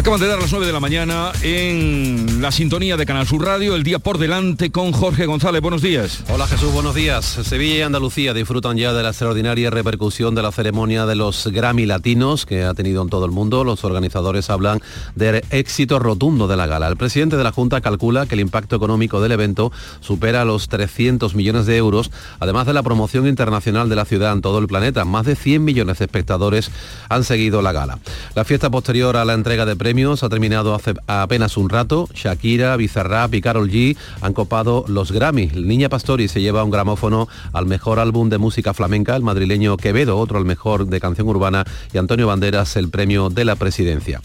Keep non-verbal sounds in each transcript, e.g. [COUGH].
Acaban de dar las 9 de la mañana en la sintonía de Canal Sur Radio, el día por delante con Jorge González. Buenos días. Hola Jesús, buenos días. Sevilla y Andalucía disfrutan ya de la extraordinaria repercusión de la ceremonia de los Grammy Latinos que ha tenido en todo el mundo. Los organizadores hablan del éxito rotundo de la gala. El presidente de la Junta calcula que el impacto económico del evento supera los 300 millones de euros, además de la promoción internacional de la ciudad en todo el planeta. Más de 100 millones de espectadores han seguido la gala. La fiesta posterior a la entrega de premios ha terminado hace apenas un rato. Shakira, Bizarrap y Carol G han copado los Grammy. Niña Pastori se lleva un gramófono al mejor álbum de música flamenca, el madrileño Quevedo, otro al mejor de canción urbana y Antonio Banderas el premio de la presidencia.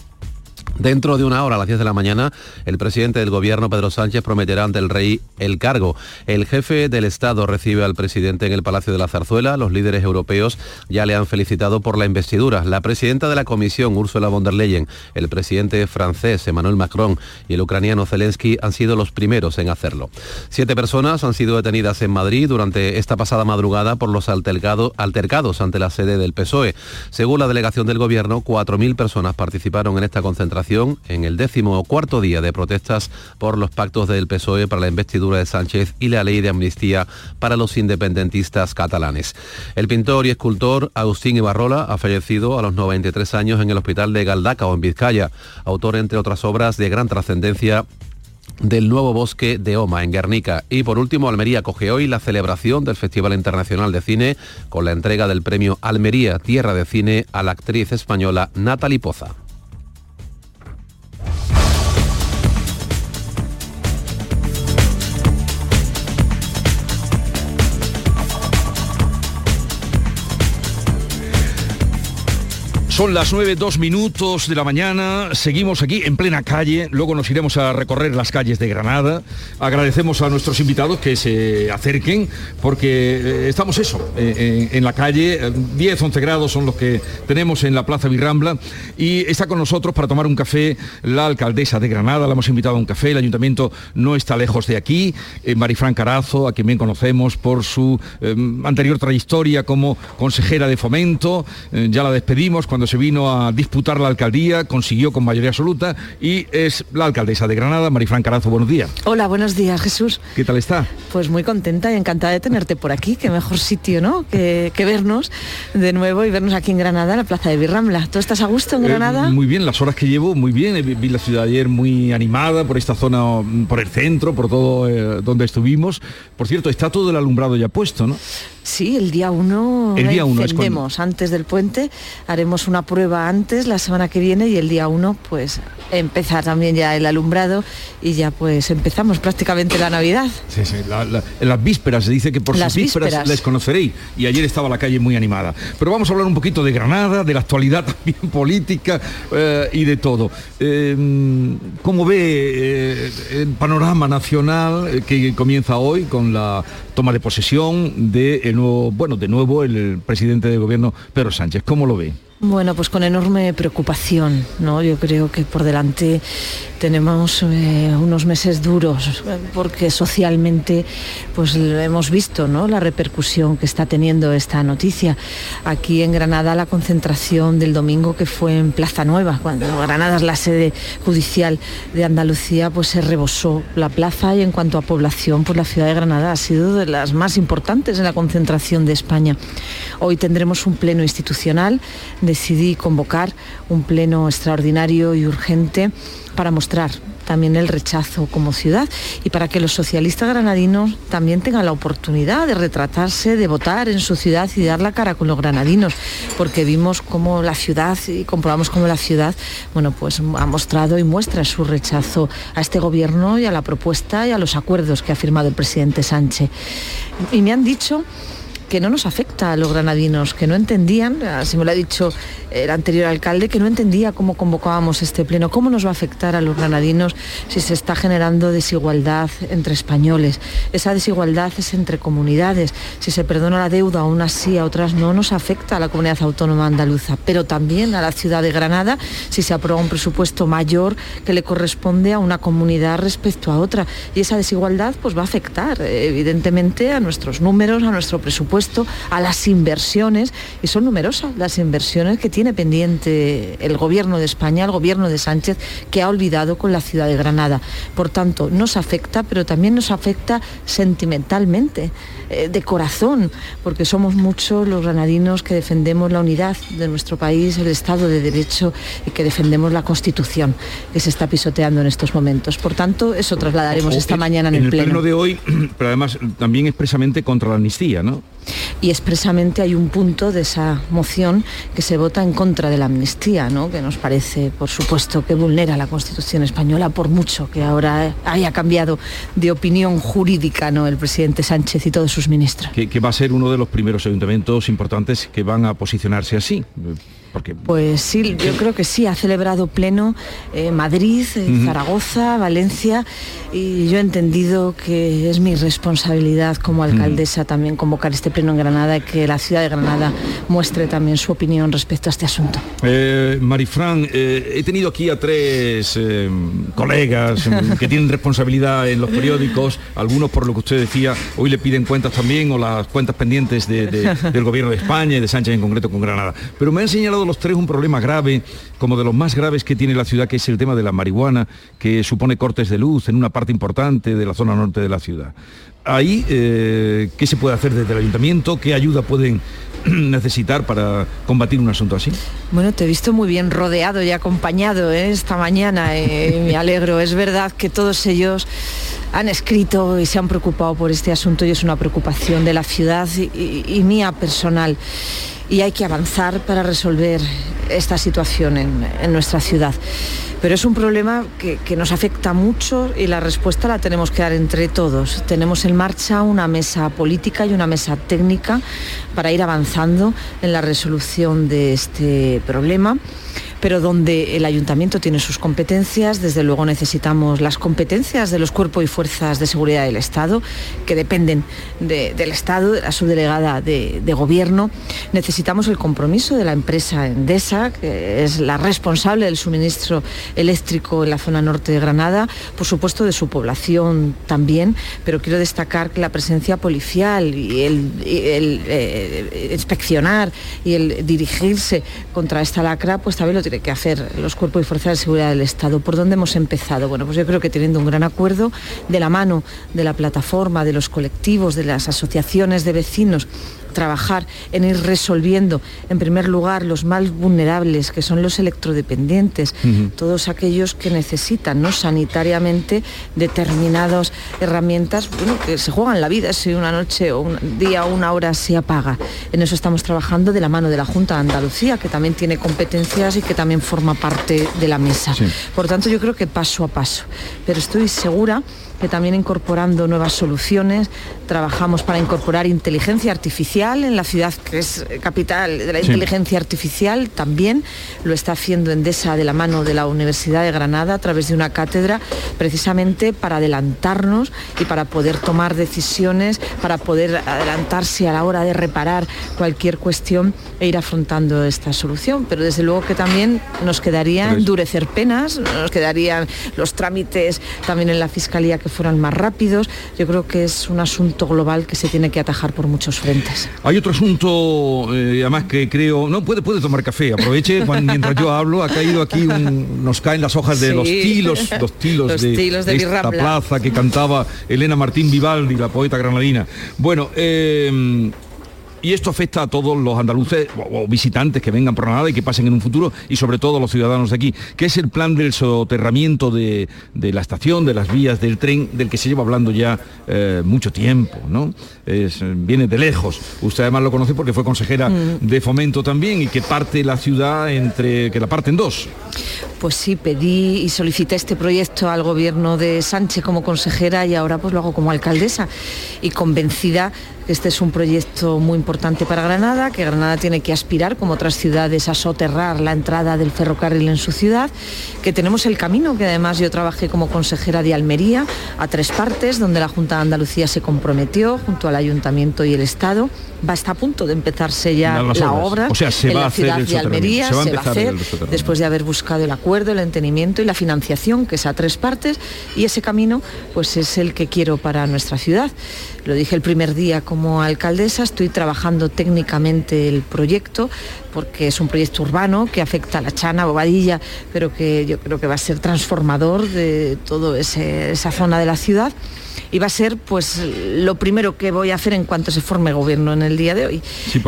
Dentro de una hora, a las 10 de la mañana, el presidente del gobierno, Pedro Sánchez, prometerá ante el rey el cargo. El jefe del Estado recibe al presidente en el Palacio de la Zarzuela. Los líderes europeos ya le han felicitado por la investidura. La presidenta de la Comisión, Ursula von der Leyen, el presidente francés, Emmanuel Macron, y el ucraniano Zelensky han sido los primeros en hacerlo. Siete personas han sido detenidas en Madrid durante esta pasada madrugada por los altercados ante la sede del PSOE. Según la delegación del gobierno, 4.000 personas participaron en esta concentración en el décimo cuarto día de protestas por los pactos del PSOE para la investidura de Sánchez y la ley de amnistía para los independentistas catalanes. El pintor y escultor Agustín Ibarrola ha fallecido a los 93 años en el hospital de Galdacao, en Vizcaya, autor entre otras obras de gran trascendencia del nuevo bosque de Oma en Guernica. Y por último, Almería coge hoy la celebración del Festival Internacional de Cine con la entrega del premio Almería Tierra de Cine a la actriz española Natalie Poza. Son las 9, dos minutos de la mañana, seguimos aquí en plena calle, luego nos iremos a recorrer las calles de Granada. Agradecemos a nuestros invitados que se acerquen, porque eh, estamos eso, eh, en la calle, 10, 11 grados son los que tenemos en la Plaza Virrambla, y está con nosotros para tomar un café la alcaldesa de Granada, la hemos invitado a un café, el ayuntamiento no está lejos de aquí, eh, Marifran Carazo, a quien bien conocemos por su anterior trayectoria como consejera de fomento, ya la despedimos cuando se vino a disputar la alcaldía, consiguió con mayoría absoluta y es la alcaldesa de Granada, Marifran Carazo. Buenos días. Hola, buenos días, Jesús. ¿Qué tal está? Pues muy contenta y encantada de tenerte por aquí. Qué mejor sitio, ¿no? Que, vernos de nuevo y vernos aquí en Granada, en la plaza de Birrambla. ¿Tú estás a gusto en eh, Granada? muy bien, las horas que llevo, muy bien. Vi la ciudad ayer muy animada por esta zona, por el centro, por todo eh, donde estuvimos. Por cierto, está todo el alumbrado ya puesto, ¿no? Sí, el día 1 el día uno encendemos antes del puente, haremos una prueba antes la semana que viene y el día 1 pues empezar también ya el alumbrado y ya pues empezamos prácticamente la Navidad. Sí, sí, en las vísperas se dice que por las sus vísperas, les conoceréis y ayer estaba la calle muy animada. Pero vamos a hablar un poquito de Granada, de la actualidad [LAUGHS] también política eh, y de todo. Eh, ¿Cómo ve eh, el panorama nacional que comienza hoy con la toma de posesión de nuevo, bueno, de nuevo el presidente de gobierno Pedro Sánchez. ¿Cómo lo ve? Bueno, pues con enorme preocupación, ¿no? Yo creo que por delante tenemos eh, unos meses duros porque socialmente pues hemos visto ¿no? la repercusión que está teniendo esta noticia. Aquí en Granada la concentración del domingo que fue en Plaza Nueva, cuando Granada es la sede judicial de Andalucía, pues se rebosó la plaza y en cuanto a población, pues la ciudad de Granada ha sido de las más importantes en la concentración de España. Hoy tendremos un pleno institucional decidí convocar un pleno extraordinario y urgente para mostrar también el rechazo como ciudad y para que los socialistas granadinos también tengan la oportunidad de retratarse, de votar en su ciudad y dar la cara con los granadinos, porque vimos cómo la ciudad y comprobamos cómo la ciudad, bueno, pues ha mostrado y muestra su rechazo a este gobierno y a la propuesta y a los acuerdos que ha firmado el presidente Sánchez. Y me han dicho que no nos afecta a los granadinos, que no entendían, así me lo ha dicho el anterior alcalde, que no entendía cómo convocábamos este pleno, cómo nos va a afectar a los granadinos si se está generando desigualdad entre españoles. Esa desigualdad es entre comunidades. Si se perdona la deuda a unas sí, a otras no, nos afecta a la comunidad autónoma andaluza, pero también a la ciudad de Granada si se aprueba un presupuesto mayor que le corresponde a una comunidad respecto a otra. Y esa desigualdad pues va a afectar evidentemente a nuestros números, a nuestro presupuesto presupuesto, a las inversiones, y son numerosas las inversiones que tiene pendiente el gobierno de España, el gobierno de Sánchez, que ha olvidado con la ciudad de Granada. Por tanto, nos afecta, pero también nos afecta sentimentalmente, eh, de corazón, porque somos muchos los granadinos que defendemos la unidad de nuestro país, el Estado de Derecho y que defendemos la Constitución que se está pisoteando en estos momentos. Por tanto, eso trasladaremos esta mañana en, el, pleno. de hoy, [CLEARS THROAT] pero además también expresamente contra la amnistía, ¿no? Y expresamente hay un punto de esa moción que se vota en contra de la amnistía, ¿no? que nos parece, por supuesto, que vulnera la Constitución española por mucho que ahora haya cambiado de opinión jurídica ¿no? el presidente Sánchez y todos sus ministros. que va a ser uno de los primeros ayuntamientos importantes que van a posicionarse así. Pues sí, yo creo que sí, ha celebrado pleno eh, Madrid, eh, Zaragoza, Valencia y yo he entendido que es mi responsabilidad como alcaldesa también convocar este pleno en Granada y que la ciudad de Granada muestre también su opinión respecto a este asunto. Eh, Marifran, eh, he tenido aquí a tres colegas [LAUGHS] que tienen responsabilidad en los periódicos, algunos por lo que usted decía, hoy le piden cuentas también o las cuentas pendientes [LAUGHS] del gobierno de España y de Sánchez en concreto con Granada. Pero me han los tres un problema grave, como de los más graves que tiene la ciudad, que es el tema de la marihuana, que supone cortes de luz en una parte importante de la zona norte de la ciudad. Ahí, eh, ¿qué se puede hacer desde el ayuntamiento? ¿Qué ayuda pueden [CLEARS THROAT] necesitar para combatir un asunto así? Bueno, te he visto muy bien rodeado y acompañado ¿eh? esta mañana, eh, me alegro. Es verdad que todos ellos han escrito y se han preocupado por este asunto y es una preocupación de la ciudad y mía personal y hay que avanzar para resolver esta situación en, nuestra ciudad. Pero es un problema que, nos afecta mucho y la respuesta la tenemos que dar entre todos. Tenemos en marcha una mesa política y una mesa técnica para ir avanzando en la resolución de este problema pero donde el ayuntamiento tiene sus competencias, desde luego necesitamos las competencias de los cuerpos y fuerzas de seguridad del Estado, que dependen del Estado, de la subdelegada de, gobierno. Necesitamos el compromiso de la empresa Endesa, que es la responsable del suministro eléctrico en la zona norte de Granada, por supuesto de su población también, pero quiero destacar que la presencia policial y el, eh, inspeccionar y el dirigirse contra esta lacra, pues también lo tiene que hacer los cuerpos y fuerzas de seguridad del Estado. ¿Por dónde hemos empezado? Bueno, pues yo creo que teniendo un gran acuerdo de la mano de la plataforma, de los colectivos, de las asociaciones de vecinos, trabajar en ir resolviendo, en primer lugar, los más vulnerables, que son los electrodependientes, todos aquellos que necesitan ¿no? sanitariamente determinadas herramientas bueno, que se juegan la vida si una noche o un día o una hora se apaga. En eso estamos trabajando de la mano de la Junta de Andalucía, que también tiene competencias y que también forma parte de la mesa. Por tanto, yo creo que paso a paso. Pero estoy segura que también incorporando nuevas soluciones, trabajamos para incorporar inteligencia artificial en la ciudad que es capital de la inteligencia artificial, también lo está haciendo Endesa de la mano de la Universidad de Granada a través de una cátedra precisamente para adelantarnos y para poder tomar decisiones, para poder adelantarse a la hora de reparar cualquier cuestión e ir afrontando esta solución. Pero desde luego que también nos quedaría endurecer penas, nos quedarían los trámites también en la Fiscalía que fueran más rápidos. Yo creo que es un asunto global que se tiene que atajar por muchos frentes. Hay otro asunto, eh, además que creo, no puede, puede tomar café, aproveche [LAUGHS] mientras yo hablo, ha caído aquí, nos caen las hojas de los tilos, [LAUGHS] los tilos, de, esta plaza que cantaba Elena Martín Vivaldi, la poeta granadina. Bueno, eh, y esto afecta a todos los andaluces o, visitantes que vengan por nada y que pasen en un futuro y sobre todo a los ciudadanos de aquí, que es el plan del soterramiento de, la estación, de las vías del tren, del que se lleva hablando ya eh, mucho tiempo, ¿no? viene de lejos. Usted además lo conoce porque fue consejera mm. de fomento también y que parte la ciudad entre, que la parte en dos. Pues sí, pedí y solicité este proyecto al gobierno de Sánchez como consejera y ahora pues lo hago como alcaldesa y convencida este es un proyecto muy importante para Granada, que Granada tiene que aspirar, como otras ciudades, a soterrar la entrada del ferrocarril en su ciudad, que tenemos el camino, que además yo trabajé como consejera de Almería, a tres partes, donde la Junta de Andalucía se comprometió, junto al Ayuntamiento y el Estado. Va a estar a punto de empezarse ya la obra o sea, se en va la ciudad de Almería, se va, a hacer, después de haber buscado el acuerdo, el entendimiento y la financiación, que es a tres partes, y ese camino pues es el que quiero para nuestra ciudad. Lo dije el primer día con como alcaldesa, estoy trabajando técnicamente el proyecto porque es un proyecto urbano que afecta a la Chana, Bobadilla, pero que yo creo que va a ser transformador de toda esa zona de la ciudad y va a ser pues lo primero que voy a hacer en cuanto se forme gobierno en el día de hoy.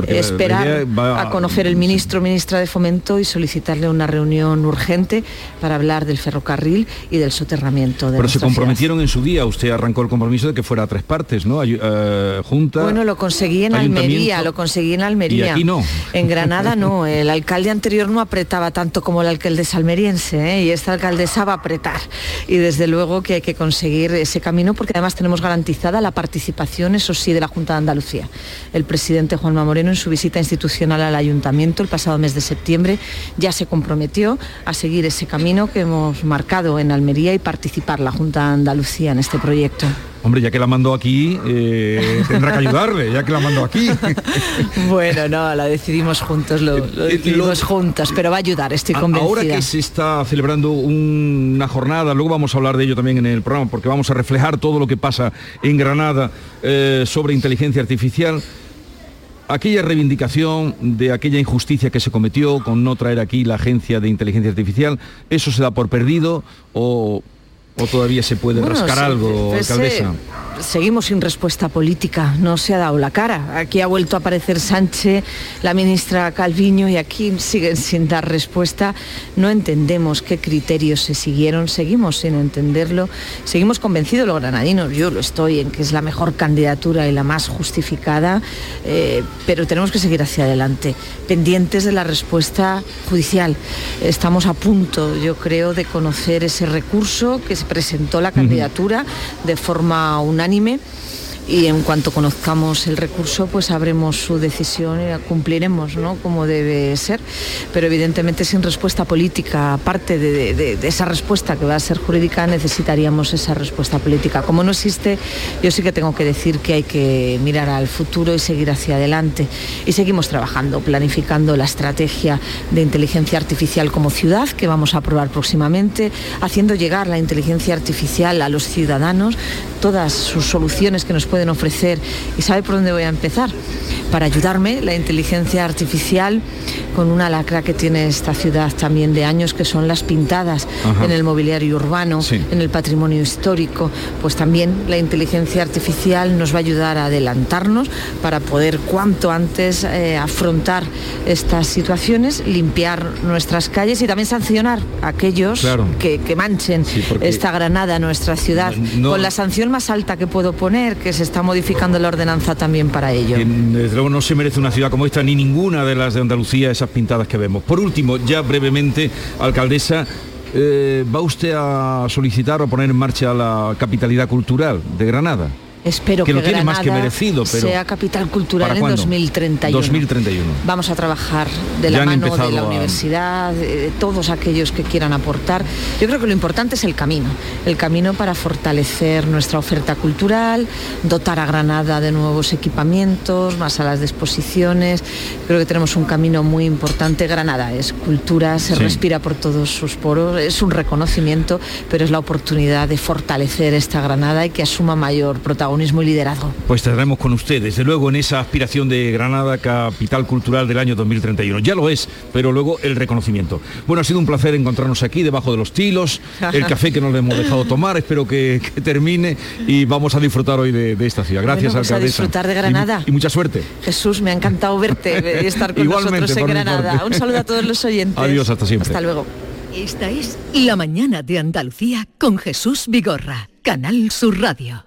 Esperar a conocer el ministro, ministra de Fomento y solicitarle una reunión urgente para hablar del ferrocarril y del soterramiento de Pero se comprometieron en su día, usted arrancó el compromiso de que fuera a tres partes, ¿no? Eh, junta. Bueno, lo conseguí en Almería, lo conseguí en Almería. Y aquí no. En Granada no, [LAUGHS] el alcalde anterior no apretaba tanto como el alcalde salmeriense, ¿eh? y esta alcaldesa va a apretar. Y desde luego que hay que conseguir ese camino porque además tenemos garantizada la participación, eso sí, de la Junta de Andalucía. El presidente Juanma Moreno en su visita institucional al ayuntamiento el pasado mes de septiembre ya se comprometió a seguir ese camino que hemos marcado en Almería y participar la Junta de Andalucía en este proyecto. Hombre, ya que la mandó aquí, eh, tendrá que ayudarle, ya que la mandó aquí. [LAUGHS] bueno, no, la decidimos juntos, lo, eh, decidimos juntas, pero va a ayudar, estoy convencida. Ahora que se está celebrando una jornada, luego vamos a hablar de ello también en el programa, porque vamos a reflejar todo lo que pasa en Granada eh, sobre inteligencia artificial aquella reivindicación de aquella injusticia que se cometió con no traer aquí la agencia de inteligencia artificial, ¿eso se da por perdido o ¿O todavía se puede rascar algo, alcaldesa? seguimos sin respuesta política, no se ha dado la cara. Aquí ha vuelto a aparecer Sánchez, la ministra Calviño, y aquí siguen sin dar respuesta. No entendemos qué criterios se siguieron, seguimos sin entenderlo. Seguimos convencidos los granadinos, yo lo estoy, en que es la mejor candidatura y la más justificada, eh, pero tenemos que seguir hacia adelante, pendientes de la respuesta judicial. Estamos a punto, yo creo, de conocer ese recurso que se presentó la candidatura de forma unánime y en cuanto conozcamos el recurso pues sabremos su decisión y cumpliremos ¿no? como debe ser. Pero evidentemente sin respuesta política aparte de, esa respuesta que va a ser jurídica necesitaríamos esa respuesta política. Como no existe yo sí que tengo que decir que hay que mirar al futuro y seguir hacia adelante. Y seguimos trabajando planificando la estrategia de inteligencia artificial como ciudad que vamos a aprobar próximamente haciendo llegar la inteligencia artificial a los ciudadanos todas sus soluciones que nos pueden pueden ofrecer. ¿Y sabe por dónde voy a empezar? Para ayudarme, la inteligencia artificial con una lacra que tiene esta ciudad también de años, que son las pintadas en el mobiliario urbano, en el patrimonio histórico, pues también la inteligencia artificial nos va a ayudar a adelantarnos para poder cuanto antes eh, afrontar estas situaciones, limpiar nuestras calles y también sancionar a aquellos que, manchen esta Granada, nuestra ciudad, con la sanción más alta que puedo poner, que se está modificando la ordenanza también para ello. Desde luego no se merece una ciudad como esta, ni ninguna de las de Andalucía, esas pintadas que vemos. Por último, ya brevemente, alcaldesa, eh, ¿va usted a solicitar o poner en marcha la capitalidad cultural de Granada? Espero que, lo tiene más que merecido, pero sea capital cultural en 2031. 2031. Vamos a trabajar de la mano de la universidad, de todos aquellos que quieran aportar. Yo creo que lo importante es el camino, el camino para fortalecer nuestra oferta cultural, dotar a Granada de nuevos equipamientos, más salas de exposiciones. Creo que tenemos un camino muy importante. Granada es cultura, se respira por todos sus poros, es un reconocimiento, pero es la oportunidad de fortalecer esta Granada y que asuma mayor protagonismo protagonismo y liderazgo. Pues tendremos con usted, desde luego, en esa aspiración de Granada, capital cultural del año 2031. Ya lo es, pero luego el reconocimiento. Bueno, ha sido un placer encontrarnos aquí, debajo de los tilos, el [LAUGHS] café que nos hemos dejado tomar, espero que, termine y vamos a disfrutar hoy de, esta ciudad. Gracias, bueno, A disfrutar de Granada. Y, mucha suerte. Jesús, me ha encantado verte y [LAUGHS] estar con nosotros en Granada. Un saludo a todos los oyentes. Adiós, hasta siempre. Hasta luego. Esta es La Mañana de Andalucía con Jesús Vigorra, Canal Sur Radio.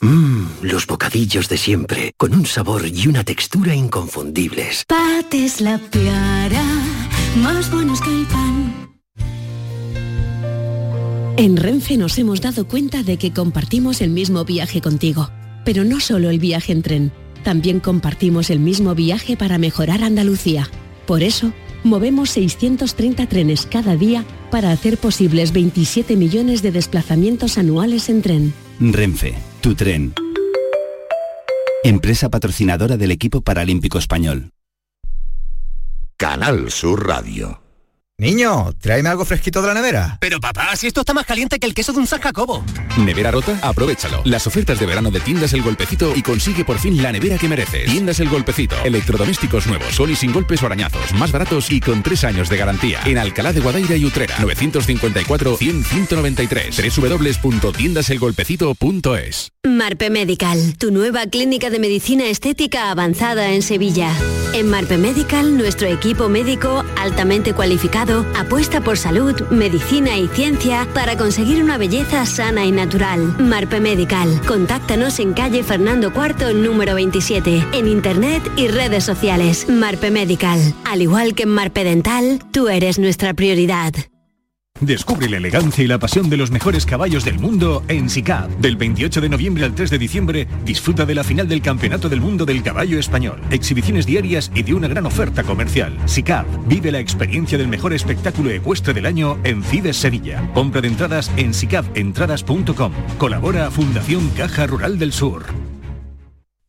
Mmm, los bocadillos de siempre, con un sabor y una textura inconfundibles. Pates la piara, más buenos que el pan. En Renfe nos hemos dado cuenta de que compartimos el mismo viaje contigo, pero no solo el viaje en tren, también compartimos el mismo viaje para mejorar Andalucía. Por eso, movemos 630 trenes cada día para hacer posibles 27 millones de desplazamientos anuales en tren. Renfe, tu tren. Empresa patrocinadora del equipo paralímpico español. Canal Sur Radio. Niño, tráeme algo fresquito de la nevera. Pero papá, si esto está más caliente que el queso de un San Jacobo. ¿Nevera rota? Aprovechalo. Las ofertas de verano de Tiendas El Golpecito y consigue por fin la nevera que mereces. Tiendas El Golpecito. Electrodomésticos nuevos, son y sin golpes o arañazos, más baratos y con tres años de garantía. En Alcalá de Guadaira y Utrera. 954-100-193. www.tiendaselgolpecito.es Marpe Medical, tu nueva clínica de medicina estética avanzada en Sevilla. En Marpe Medical, nuestro equipo médico altamente cualificado apuesta por salud, medicina y ciencia para conseguir una belleza sana y natural. Marpe Medical. Contáctanos en calle Fernando IV, número 27, en internet y redes sociales. Marpe Medical. Al igual que en Marpe Dental, tú eres nuestra prioridad. Descubre la elegancia y la pasión de los mejores caballos del mundo en SICAP. Del 28 de noviembre al 3 de diciembre, disfruta de la final del Campeonato del Mundo del Caballo Español. Exhibiciones diarias y de una gran oferta comercial. SICAP. Vive la experiencia del mejor espectáculo ecuestre del año en Fides Sevilla. Compra de entradas en sicapentradas.com. Colabora Fundación Caja Rural del Sur.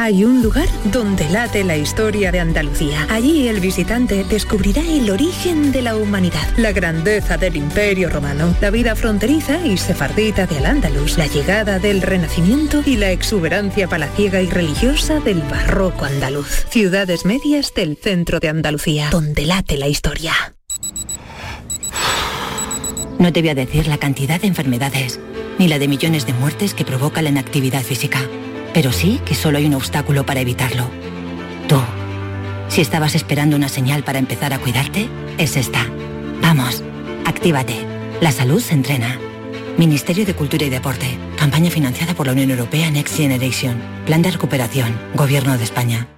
Hay un lugar donde late la historia de Andalucía. Allí el visitante descubrirá el origen de la humanidad, la grandeza del imperio romano, la vida fronteriza y sefardita de Al-Ándalus, la llegada del Renacimiento y la exuberancia palaciega y religiosa del barroco andaluz. Ciudades medias del centro de Andalucía, donde late la historia. No te voy a decir la cantidad de enfermedades, ni la de millones de muertes que provoca la inactividad física pero sí que solo hay un obstáculo para evitarlo. Tú. Si estabas esperando una señal para empezar a cuidarte, es esta. Vamos, actívate. La salud se entrena. Ministerio de Cultura y Deporte. Campaña financiada por la Unión Europea Next Generation. Plan de recuperación. Gobierno de España.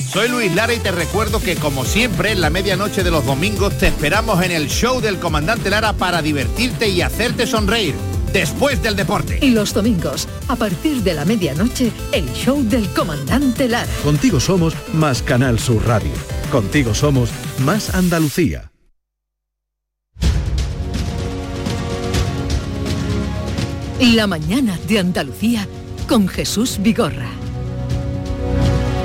Soy Luis Lara y te recuerdo que como siempre en la medianoche de los domingos te esperamos en el show del comandante Lara para divertirte y hacerte sonreír después del deporte. Y los domingos, a partir de la medianoche, el show del comandante Lara. Contigo somos más Canal Sur Radio. Contigo somos más Andalucía. La mañana de Andalucía con Jesús Vigorra.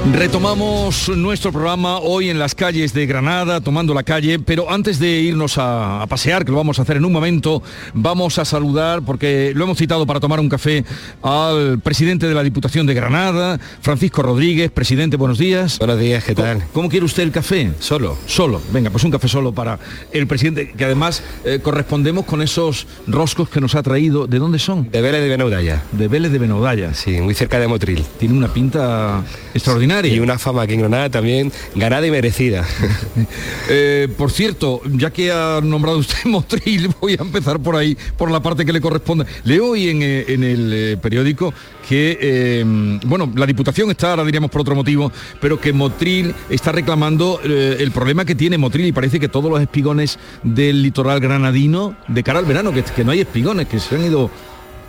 Retomamos nuestro programa hoy en las calles de Granada, tomando la calle, pero antes de irnos a, a, pasear, que lo vamos a hacer en un momento, vamos a saludar, porque lo hemos citado para tomar un café, al presidente de la Diputación de Granada, Francisco Rodríguez. Presidente, buenos días. Buenos días, ¿qué tal? ¿Cómo, cómo quiere usted el café? Solo. Solo. Venga, pues un café solo para el presidente, que además eh, correspondemos con esos roscos que nos ha traído. ¿De dónde son? De Vélez de Benaudalla. De Vélez de Benaudalla. Sí, muy cerca de Motril. Tiene una pinta extraordinaria. Y una fama aquí en Granada también ganada y merecida. [LAUGHS] eh, por cierto, ya que ha nombrado usted [LAUGHS] Motril, voy a empezar por ahí, por la parte que le corresponde. Leo hoy en, eh, en el eh, periódico que, eh, bueno, la Diputación está, ahora diríamos por otro motivo, pero que Motril está reclamando eh, el problema que tiene Motril y parece que todos los espigones del litoral granadino, de cara al verano, que, que no hay espigones, que se han ido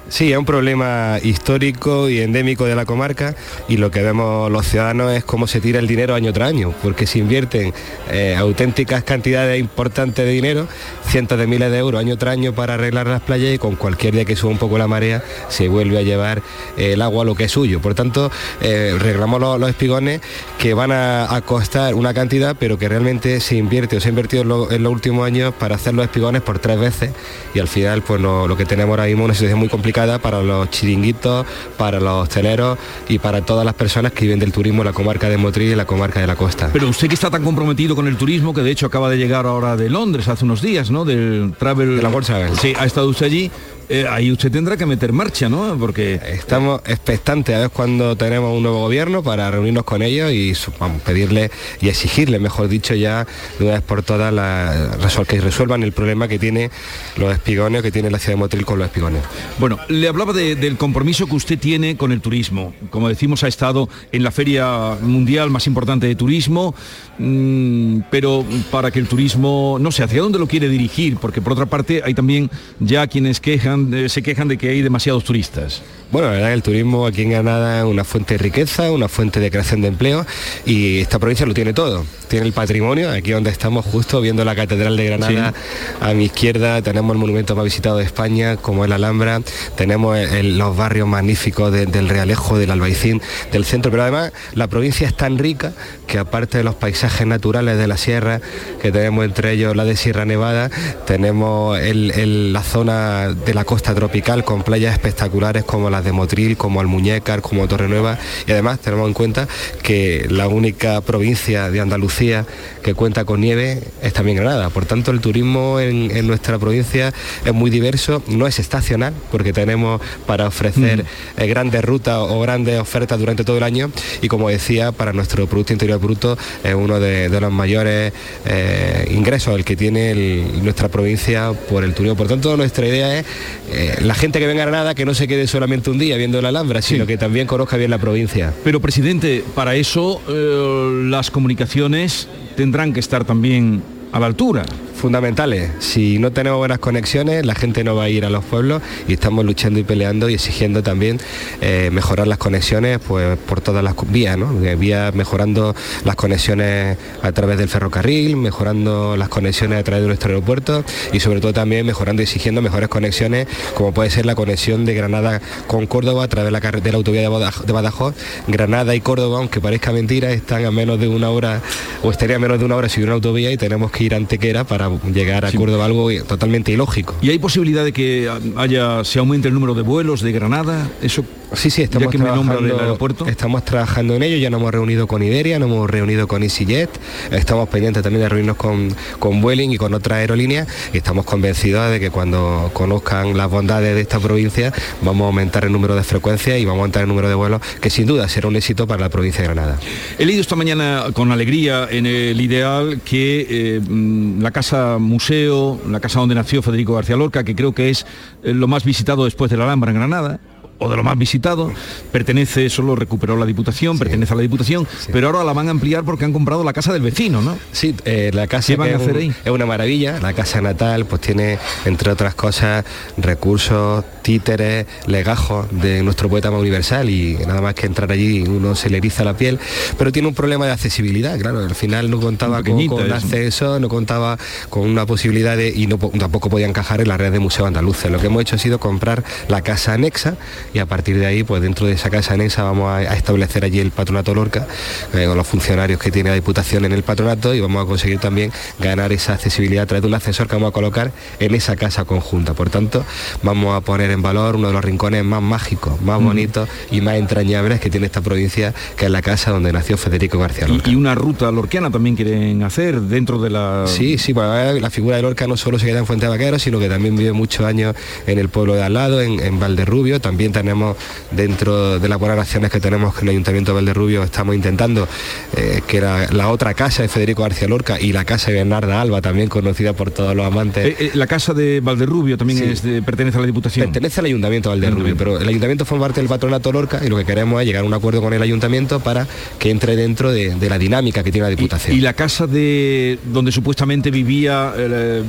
Sí, es un problema histórico y endémico de la comarca y lo que vemos los ciudadanos es cómo se tira el dinero año tras año, porque se invierten eh, auténticas cantidades importantes de dinero, cientos de miles de euros año tras año para arreglar las playas y con cualquier día que suba un poco la marea se vuelve a llevar eh, el agua a lo que es suyo. Por tanto, eh, reclamamos los, espigones que van a, costar una cantidad, pero que realmente se invierte o se ha invertido en, lo, en los últimos años para hacer los espigones por tres veces y al final pues lo que tenemos ahora mismo es una situación muy complicada para los chiringuitos, para los hosteleros y para todas las personas que viven del turismo en la comarca de Motril y la comarca de la costa. Pero usted que está tan comprometido con el turismo, que de hecho acaba de llegar ahora de Londres hace unos días, ¿no? Del Travel... De la World Travel. Sí, ha estado usted allí. Eh, ahí usted tendrá que meter marcha, ¿no? Porque estamos expectantes a ver cuando tenemos un nuevo gobierno para reunirnos con ellos y vamos, pedirle y exigirle, mejor dicho, ya de una vez por todas la, que resuelvan el problema que tiene los espigones, que tiene la ciudad de Motril con los espigones. Bueno, le hablaba del compromiso que usted tiene con el turismo. Como decimos, ha estado en la feria mundial más importante de turismo, mm, pero para que el turismo, no sé, ¿hacia dónde lo quiere dirigir? Porque por otra parte hay también ya quienes quejan, eh, se quejan de que hay demasiados turistas. Bueno, la verdad el turismo aquí en Granada es una fuente de riqueza, una fuente de creación de empleo y esta provincia lo tiene todo. Tiene el patrimonio, aquí donde estamos justo viendo la Catedral de Granada, a mi izquierda tenemos el monumento más visitado de España, como es la Alhambra, tenemos los barrios magníficos del Realejo, del Albaicín, del centro, pero además la provincia es tan rica que aparte de los paisajes naturales de la sierra, que tenemos entre ellos la de Sierra Nevada, tenemos la zona de la costa tropical con playas espectaculares como la de Motril, como Almuñécar, como Torrenueva y además tenemos en cuenta que la única provincia de Andalucía que cuenta con nieve es también Granada. Por tanto, el turismo en, nuestra provincia es muy diverso, no es estacional porque tenemos para ofrecer mm. eh, grandes rutas o grandes ofertas durante todo el año y como decía, para nuestro Producto Interior Bruto es uno de, los mayores eh, ingresos el que tiene nuestra provincia por el turismo. Por tanto, nuestra idea es eh, la gente que venga a Granada que no se quede solamente un día viendo la Alhambra, sino que también conozca bien la provincia. Pero presidente, para eso eh, las comunicaciones tendrán que estar también a la altura fundamentales. Si no tenemos buenas conexiones, la gente no va a ir a los pueblos y estamos luchando y peleando y exigiendo también eh, mejorar las conexiones pues, por todas las vías, ¿no? vías mejorando las conexiones a través del ferrocarril, mejorando las conexiones a través de nuestro aeropuerto y sobre todo también mejorando y exigiendo mejores conexiones como puede ser la conexión de Granada con Córdoba a través de la, la autovía de Badajoz. Granada y Córdoba, aunque parezca mentira, están a menos de una hora o estaría a menos de una hora si una autovía y tenemos que ir a Antequera para llegar a Córdoba algo totalmente ilógico. ¿Y hay posibilidad de que haya se aumente el número de vuelos de Granada? Eso Sí, sí, estamos trabajando, estamos trabajando en ello, ya nos hemos reunido con Iberia, nos hemos reunido con EasyJet, estamos pendientes también de reunirnos con, con Vueling y con otras aerolíneas y estamos convencidos de que cuando conozcan las bondades de esta provincia vamos a aumentar el número de frecuencias y vamos a aumentar el número de vuelos, que sin duda será un éxito para la provincia de Granada. He leído esta mañana con alegría en el ideal que eh, mm, la casa museo, la casa donde nació Federico García Lorca, que creo que es eh, lo más visitado después de la Alhambra en Granada, o de lo más visitado, pertenece, eso lo recuperó la Diputación, pertenece a la Diputación, pero ahora la van a ampliar porque han comprado la casa del vecino, ¿no? Sí, eh, la casa van a hacer ahí? es una maravilla, la casa natal pues tiene, entre otras cosas, recursos, títeres, legajos de nuestro poeta más universal y nada más que entrar allí uno se le eriza la piel, pero tiene un problema de accesibilidad, claro, al final no contaba con, acceso, no contaba con una posibilidad de, y no, tampoco podía encajar en la red de Museo Andaluces. Lo que hemos hecho ha sido comprar la casa anexa y a partir de ahí, pues dentro de esa casa anexa vamos a, establecer allí el patronato Lorca, eh, con los funcionarios que tiene la Diputación en el patronato y vamos a conseguir también ganar esa accesibilidad a través de un ascensor que vamos a colocar en esa casa conjunta. Por tanto, vamos a poner en valor uno de los rincones más mágicos, más bonitos y más entrañables que tiene esta provincia, que es la casa donde nació Federico García Lorca. Y, una ruta lorquiana también quieren hacer dentro de la... Sí, sí, pues la figura de Lorca no solo se queda en Fuente de Vaqueros, sino que también vive muchos años en el pueblo de al lado, en, en Valderrubio, también tenemos dentro de las buenas acciones que tenemos con el Ayuntamiento de Valderrubio, estamos intentando eh, que era la otra casa de Federico García Lorca y la casa de Bernarda Alba, también conocida por todos los amantes. Eh, eh, la casa de Valderrubio también pertenece a la Diputación. Pertenece al Ayuntamiento de Valderrubio, pero el Ayuntamiento forma parte del patronato Lorca y lo que queremos es llegar a un acuerdo con el Ayuntamiento para que entre dentro de, la dinámica que tiene la Diputación. Y, la casa de donde supuestamente vivía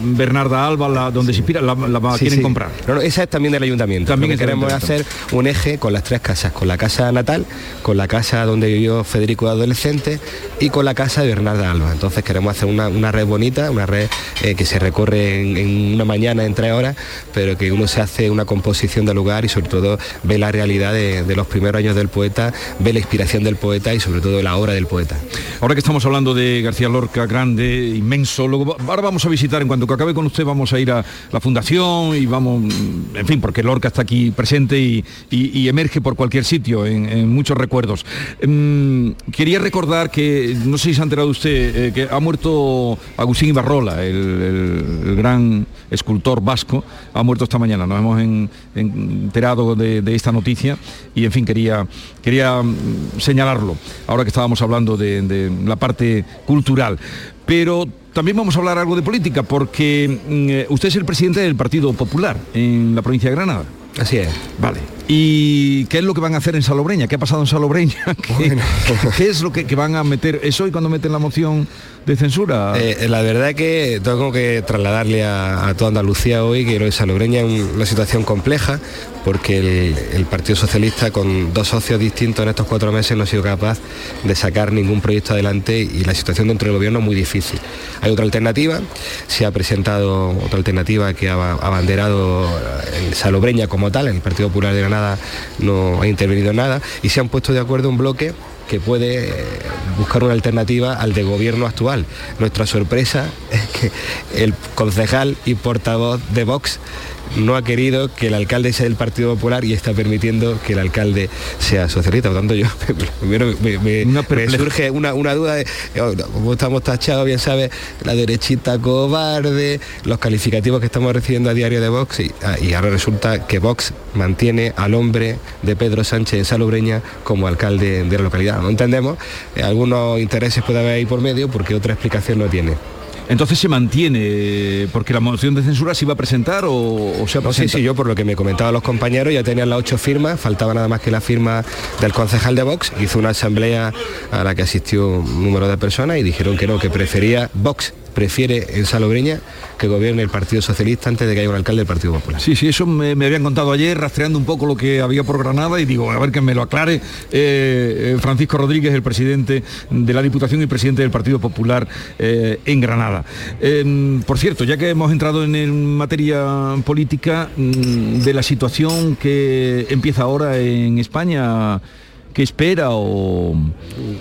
Bernarda Alba, la, donde se inspira, la, quieren comprar. esa es también del Ayuntamiento. También queremos hacer un eje con las tres casas, con la casa natal, con la casa donde vivió Federico de adolescente y con la casa de Bernarda Alba. Entonces queremos hacer una, red bonita, una red eh, que se recorre en, una mañana en tres horas, pero que uno se hace una composición del lugar y sobre todo ve la realidad de, los primeros años del poeta, ve la inspiración del poeta y sobre todo la obra del poeta. Ahora que estamos hablando de García Lorca, grande, inmenso, luego, ahora vamos a visitar, en cuanto que acabe con usted, vamos a ir a la fundación y vamos, en fin, porque Lorca está aquí presente y, y- emerge por cualquier sitio, en, muchos recuerdos. Mm, quería recordar que, no sé si se ha enterado usted, eh, que ha muerto Agustín Ibarrola, el, el- gran escultor vasco, ha muerto esta mañana. Nos hemos en- en- enterado de, de esta noticia y, en fin, quería, quería mm, señalarlo, ahora que estábamos hablando de, de la parte cultural. Pero también vamos a hablar algo de política, porque mm, usted es el presidente del Partido Popular en la provincia de Granada. Así es. Vale. ¿Y qué es lo que van a hacer en Salobreña? ¿Qué ha pasado en Salobreña? [LAUGHS] ¿Qué, [LAUGHS] qué es lo que, que van a meter? ¿Es hoy cuando meten la moción de censura? Eh, la verdad que tengo que trasladarle a, a toda Andalucía hoy que lo de Salobreña es un- una situación compleja porque el, el Partido Socialista con dos socios distintos en estos cuatro meses no ha sido capaz de sacar ningún proyecto adelante y la situación dentro del gobierno es muy difícil. Hay otra alternativa, se ha presentado otra alternativa que ha abanderado el Salobreña como tal, el Partido Popular de Granada no ha intervenido en nada. Y se han puesto de acuerdo un bloque que puede eh, buscar una alternativa al de gobierno actual. Nuestra sorpresa es que el concejal y portavoz de Vox no ha querido que el alcalde sea del Partido Popular y está permitiendo que el alcalde sea socialista. Por tanto, yo primero [LAUGHS] me, me- me surge una, una duda de oh, estamos tachados, bien sabes, la derechita cobarde, los calificativos que estamos recibiendo a diario de Vox y, ah, y ahora resulta que Vox mantiene al hombre de Pedro Sánchez Salobreña como alcalde de la localidad. No entendemos, eh, algunos intereses puede haber ahí por medio porque otra explicación no tiene. Entonces se mantiene, porque la moción de censura se iba a presentar o, o se ha No, sí, sí, yo por lo que me comentaban los compañeros ya tenían las ocho firmas, faltaba nada más que la firma del concejal de Vox, hizo una asamblea a la que asistió un número de personas y dijeron que no, que prefería Vox, prefiere en Salobreña que gobierne el Partido Socialista antes de que haya un alcalde del Partido Popular. Sí, sí, eso me, me habían contado ayer, rastreando un poco lo que había por Granada y digo, a ver que me lo aclare eh, eh, Francisco Rodríguez, el presidente de la Diputación y presidente del Partido Popular eh, en Granada. Eh, por cierto, ya que hemos entrado en, en materia política, mm, de la situación que empieza ahora en España, ¿qué espera o...?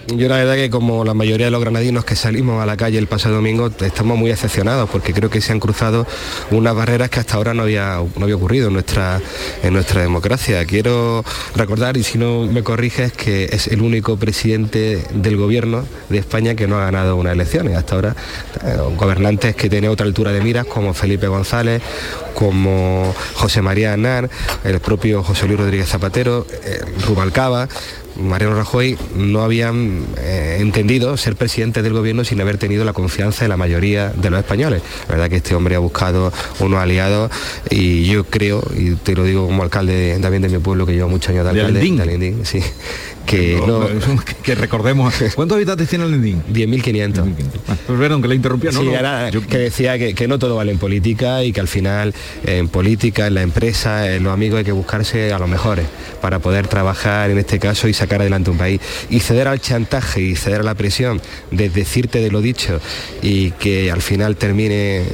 Yo la verdad que como la mayoría de los granadinos que salimos a la calle el pasado domingo estamos muy decepcionados porque creo que se han cruzado unas barreras que hasta ahora no había, no había ocurrido en nuestra, en nuestra democracia. Quiero recordar, y si no me corriges, que es el único presidente del gobierno de España que no ha ganado unas elecciones. Hasta ahora eh, gobernantes que tienen otra altura de miras como Felipe González, como José María Aznar, el propio José Luis Rodríguez Zapatero, eh, Rubalcaba, Mariano Rajoy no habían eh, entendido ser presidente del gobierno sin haber tenido la confianza de la mayoría de los españoles. La verdad que este hombre ha buscado unos aliados y yo creo, y te lo digo como alcalde de- también de mi pueblo, que llevo muchos años de De alcalde, de Alindín, sí, que No, no... que- que recordemos, [LAUGHS] ¿cuántos habitantes tiene Alindín? 10.500. Pues vieron que le interrumpía, ¿no? Sí, no. era- que decía que, que no todo vale en política y que al final en política, en la empresa, en los amigos hay que buscarse a los mejores para poder trabajar en este caso y sacar adelante un país. Y ceder al chantaje y ceder a la presión de decirte de lo dicho y que al final termine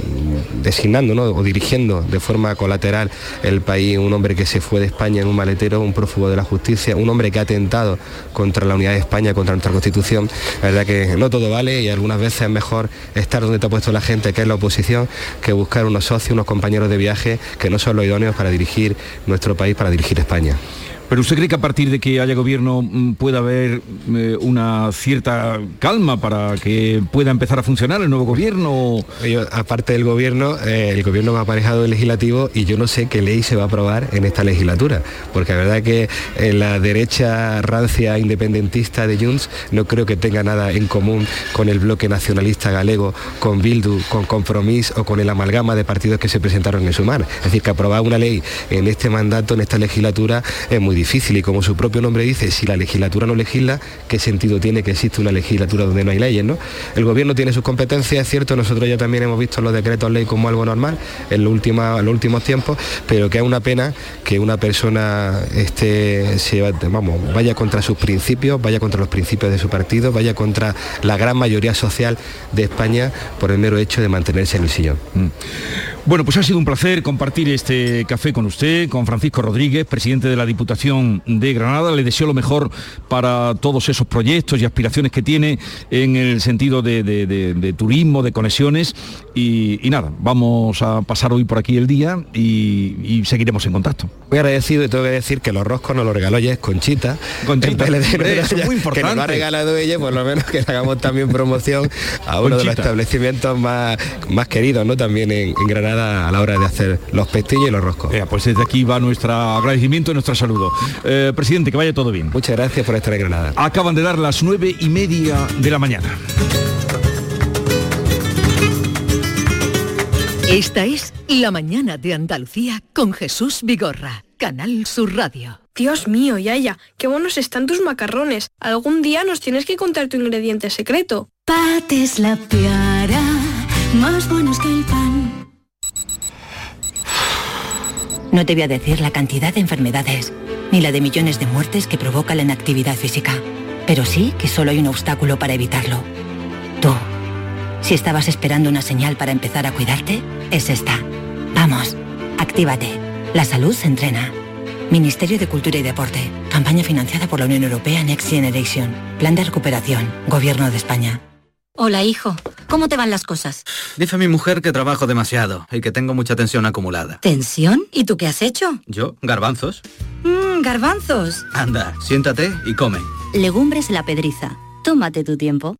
designando ¿no? o dirigiendo de forma colateral el país un hombre que se fue de España en un maletero, un prófugo de la justicia, un hombre que ha atentado contra la unidad de España, contra nuestra constitución. La verdad que no todo vale y algunas veces es mejor estar donde te ha puesto la gente, que es la oposición, que buscar unos socios, unos compañeros de viaje que no son los idóneos para dirigir nuestro país, para dirigir España. Pero usted cree que a partir de que haya gobierno mm, pueda haber eh, una cierta calma para que pueda empezar a funcionar el nuevo gobierno? Yo, aparte del gobierno, eh, el gobierno me ha aparejado el legislativo y yo no sé qué ley se va a aprobar en esta legislatura, porque la verdad que eh, la derecha rancia independentista de Junts no creo que tenga nada en común con el bloque nacionalista galego, con Bildu, con Compromís o con el amalgama de partidos que se presentaron en Sumar. Es decir, que aprobar una ley en este mandato, en esta legislatura, es muy difícil y como su propio nombre dice, si la legislatura no legisla, ¿qué sentido tiene que existe una legislatura donde no hay leyes? ¿no? El gobierno tiene sus competencias, es cierto, nosotros ya también hemos visto los decretos ley como algo normal en los, últimos, los últimos tiempos, pero que es una pena que una persona este, se, vamos, vaya contra sus principios, vaya contra los principios de su partido, vaya contra la gran mayoría social de España por el mero hecho de mantenerse en el sillón. Bueno, pues ha sido un placer compartir este café con usted, con Francisco Rodríguez, presidente de la Diputación de Granada. Le deseo lo mejor para todos esos proyectos y aspiraciones que tiene en el sentido de, turismo, de conexiones. Y, nada, vamos a pasar hoy por aquí el día y, seguiremos en contacto. Muy agradecido y tengo que decir que los roscos nos los regaló ya es Conchita. Conchita, es muy importante. Que nos lo ha regalado ella, por lo menos que hagamos también promoción a uno de los establecimientos más, más queridos, ¿no? También en Granada a la hora de hacer los pestillos y los roscos. pues desde aquí va nuestro agradecimiento y nuestro saludo. Eh, presidente, que vaya todo bien. Muchas gracias por estar en Granada. Acaban de dar las nueve y media de la mañana. Esta es La Mañana de Andalucía con Jesús Vigorra, Canal Sur Radio. Dios mío, Yaya, qué buenos están tus macarrones. Algún día nos tienes que contar tu ingrediente secreto. Pates la piara, más buenos que el pan. No te voy a decir la cantidad de enfermedades, ni la de millones de muertes que provoca la inactividad física, pero sí que solo hay un obstáculo para evitarlo. Tú. Si estabas esperando una señal para empezar a cuidarte, es esta. Vamos, actívate. La salud se entrena. Ministerio de Cultura y Deporte. Campaña financiada por la Unión Europea Next Generation. Plan de recuperación. Gobierno de España. Hola, hijo. ¿Cómo te van las cosas? Dice mi mujer que trabajo demasiado y que tengo mucha tensión acumulada. ¿Tensión? ¿Y tú qué has hecho? Yo, garbanzos. Mmm, garbanzos. Anda, siéntate y come. Legumbres la pedriza. Tómate tu tiempo.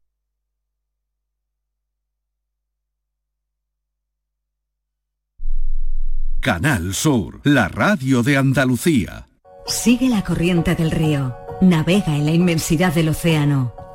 Canal Sur, la radio de Andalucía. Sigue la corriente del río. Navega en la inmensidad del océano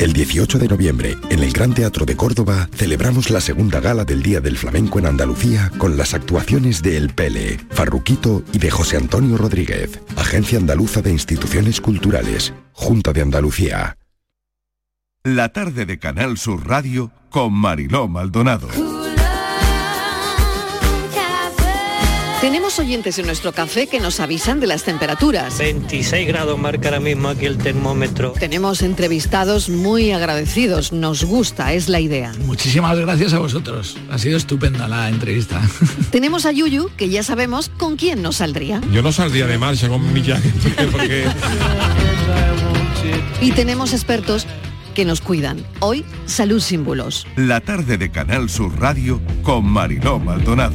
El 18 de noviembre, en el Gran Teatro de Córdoba, celebramos la segunda gala del Día del Flamenco en Andalucía con las actuaciones de El Pele, Farruquito y de José Antonio Rodríguez, Agencia Andaluza de Instituciones Culturales, Junta de Andalucía. La tarde de Canal Sur Radio con Mariló Maldonado. Tenemos oyentes en nuestro café que nos avisan de las temperaturas. 26 grados marca ahora mismo aquí el termómetro. Tenemos entrevistados muy agradecidos, nos gusta, es la idea. Muchísimas gracias a vosotros, ha sido estupenda la entrevista. [LAUGHS] Tenemos a Yuyu, que ya sabemos con quién nos saldría. Yo no saldría de marcha con mi porque... [LAUGHS] Y tenemos expertos que nos cuidan. Hoy, salud sin bulos. La tarde de Canal Sur Radio con Mariló Maldonado.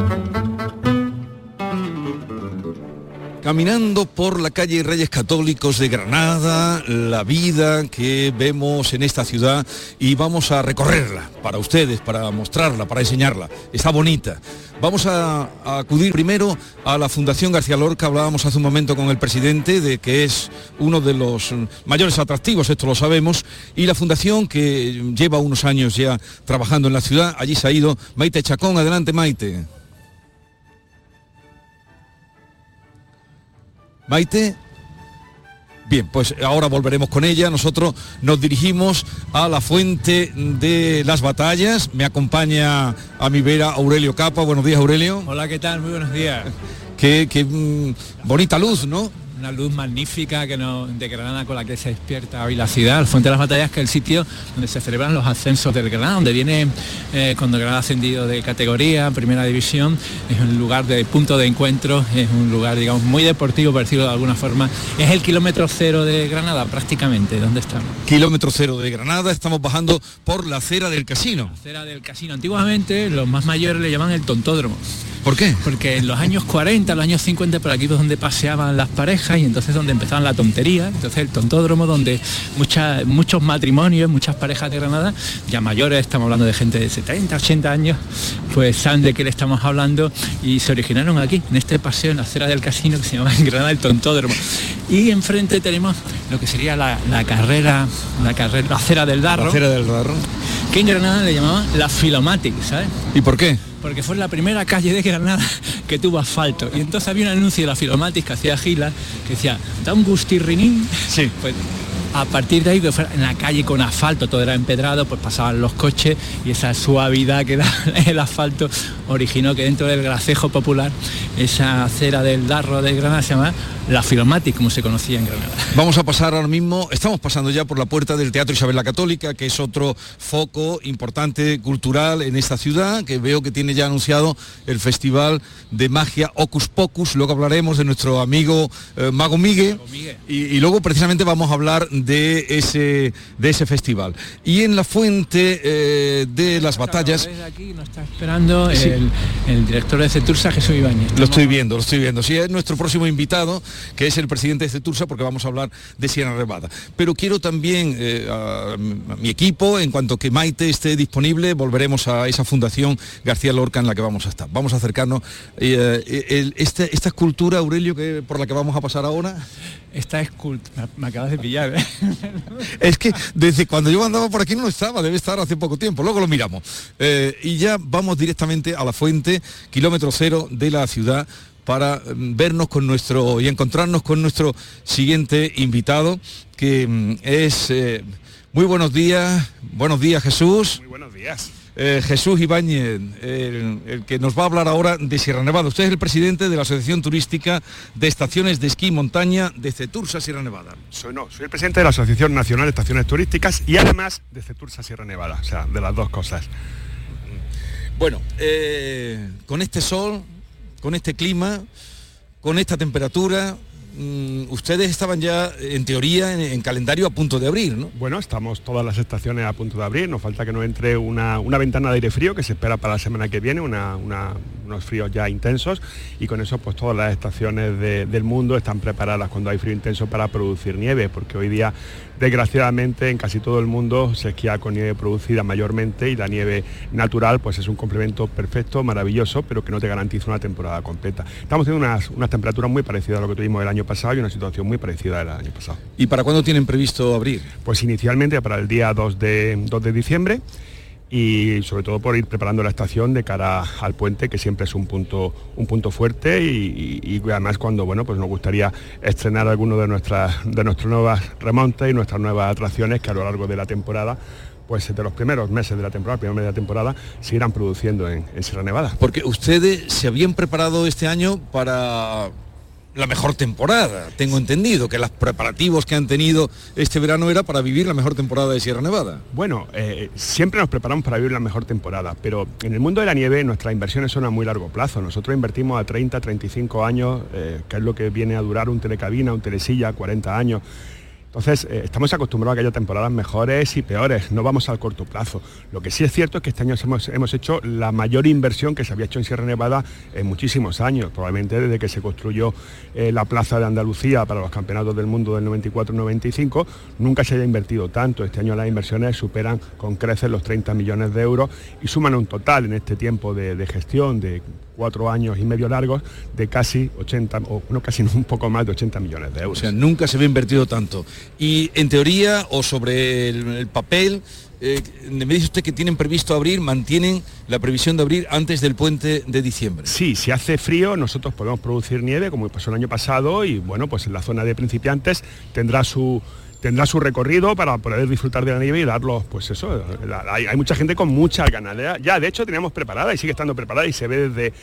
Caminando por la calle Reyes Católicos de Granada, la vida que vemos en esta ciudad y vamos a recorrerla para ustedes, para mostrarla, para enseñarla. Está bonita. Vamos a, a acudir primero a la Fundación García Lorca, hablábamos hace un momento con el presidente de que es uno de los mayores atractivos, esto lo sabemos, y la fundación que lleva unos años ya trabajando en la ciudad, allí se ha ido Maite Chacón, adelante Maite. Maite. Bien, pues ahora volveremos con ella. Nosotros nos dirigimos a la fuente de las batallas. Me acompaña a mi vera Aurelio Capa. Buenos días, Aurelio. Hola, ¿qué tal? Muy buenos días. [LAUGHS] Qué, qué, mm, bonita luz, ¿no? Una luz magnífica que nos, de Granada con la que se despierta hoy la ciudad. El Fuente de las Batallas, que es el sitio donde se celebran los ascensos del Granada, donde viene eh, cuando Granada ha ascendido de categoría, primera división. Es un lugar de punto de encuentro, es un lugar, digamos, muy deportivo, por decirlo de alguna forma. Es el kilómetro cero de Granada, prácticamente, donde estamos. Kilómetro cero de Granada, estamos bajando por la acera del casino. La acera del casino. Antiguamente los más mayores le llaman el tontódromo. ¿Por qué? Porque en los años 40, los años 50, por aquí es donde paseaban las parejas y entonces donde empezaban la tontería, entonces el tontódromo donde muchas, muchos matrimonios, muchas parejas de Granada, ya mayores, estamos hablando de gente de 70, 80 años, pues saben de qué le estamos hablando y se originaron aquí, en este paseo en la acera del casino que se llama en Granada el tontódromo. Y enfrente tenemos lo que sería la, la carrera, la carrera, la acera del Darro. La acera del Darro. Que en Granada le llamaban la Filomatic, ¿sabes? ¿Y por qué? Porque fue la primera calle de Granada [LAUGHS] que tuvo asfalto. Y entonces había un anuncio de la Filomatis que hacía Gila, que decía, da un gustirrinín. Sí. [LAUGHS] Pues a partir de ahí, que fuera en la calle con asfalto, todo era empedrado, pues pasaban los coches y esa suavidad que [LAUGHS] da el asfalto originó que dentro del gracejo popular, esa acera del Darro de Granada se llama la Filomatic, como se conocía en Granada. Vamos a pasar ahora mismo, estamos pasando ya por la puerta del Teatro Isabel la Católica, que es otro foco importante cultural en esta ciudad, que veo que tiene ya anunciado el Festival de Magia Ocus Pocus, luego hablaremos de nuestro amigo eh, Mago Migue, Y, y luego precisamente vamos a hablar de ese, de ese festival. Y en la fuente eh, de las batallas... Aquí nos está esperando Sí. El, el director de Cetursa, Jesús Ibáñez. Lo estoy viendo, lo estoy viendo. Sí, es nuestro próximo invitado, que es el presidente de Cetursa, porque vamos a hablar de Sierra Nevada. Pero quiero también eh, a, a mi equipo, en cuanto que Maite esté disponible, volveremos a esa fundación García Lorca en la que vamos a estar. Vamos a acercarnos. eh, el- este- esta escultura, Aurelio, que, por la que vamos a pasar ahora. Esta escultura, me acabas de pillar, ¿eh? [LAUGHS] Es que desde cuando yo andaba por aquí no estaba, debe estar hace poco tiempo, luego lo miramos. Eh, y ya vamos directamente a la fuente, kilómetro cero de la ciudad, para mm, vernos con nuestro y encontrarnos con nuestro siguiente invitado, que mm, es eh, muy buenos días, buenos días Jesús. Muy buenos días. Eh, Jesús Ibáñez, el, el que nos va a hablar ahora de Sierra Nevada. Usted es el presidente de la Asociación Turística de Estaciones de Esquí y Montaña de Cetursa, Sierra Nevada. Soy, no, soy el presidente de la Asociación Nacional de Estaciones Turísticas y además de Cetursa Sierra Nevada, o sea, de las dos cosas. Bueno, eh, con este sol, con este clima, con esta temperatura, mm, ustedes estaban ya, en teoría, en, en calendario a punto de abrir, ¿no? Bueno, estamos todas las estaciones a punto de abrir, nos falta que nos entre una, una ventana de aire frío que se espera para la semana que viene, una- una- unos fríos ya intensos y con eso pues todas las estaciones de- del mundo están preparadas cuando hay frío intenso para producir nieve, porque hoy día desgraciadamente en casi todo el mundo se esquía con nieve producida mayormente y la nieve natural pues es un complemento perfecto, maravilloso, pero que no te garantiza una temporada completa. Estamos teniendo unas, unas temperaturas muy parecidas a lo que tuvimos el año pasado y una situación muy parecida al año pasado. ¿Y para cuándo tienen previsto abrir? Pues inicialmente para el día 2 de, 2 de diciembre y sobre todo por ir preparando la estación de cara al puente que siempre es un punto un punto fuerte y, y- y además cuando bueno pues nos gustaría estrenar algunos de nuestras de nuestras nuevas remontes y nuestras nuevas atracciones que a lo largo de la temporada pues de los primeros meses de la temporada, primer mes de la temporada, se irán produciendo en, en Sierra Nevada. Porque ustedes se habían preparado este año para la mejor temporada. Tengo entendido que los preparativos que han tenido este verano era para vivir la mejor temporada de Sierra Nevada. Bueno, eh, siempre nos preparamos para vivir la mejor temporada, pero en el mundo de la nieve nuestras inversiones son a muy largo plazo. Nosotros invertimos a 30, 35 años, eh, que es lo que viene a durar un telecabina, un telesilla, 40 años. Entonces, eh, estamos acostumbrados a que haya temporadas mejores y peores, no vamos al corto plazo. Lo que sí es cierto es que este año hemos, hemos hecho la mayor inversión que se había hecho en Sierra Nevada en muchísimos años, probablemente desde que se construyó eh, la Plaza de Andalucía para los Campeonatos del Mundo del 94-95, nunca se haya invertido tanto. Este año las inversiones superan con creces los 30 millones de euros y suman un total en este tiempo de, de gestión de cuatro años y medio largos de casi 80, o no casi [LAUGHS] un poco más de 80 millones de euros. O sea, nunca se había invertido tanto. Y en teoría o sobre el, el papel, eh, me dice usted que tienen previsto abrir, mantienen la previsión de abrir antes del puente de diciembre. Sí, si hace frío nosotros podemos producir nieve como pasó el año pasado y bueno, pues en la zona de principiantes tendrá su tendrá su recorrido para poder disfrutar de la nieve y darlos, pues eso, hay, hay mucha gente con muchas ganas. Ya, de hecho, teníamos preparada y sigue estando preparada y se ve desde,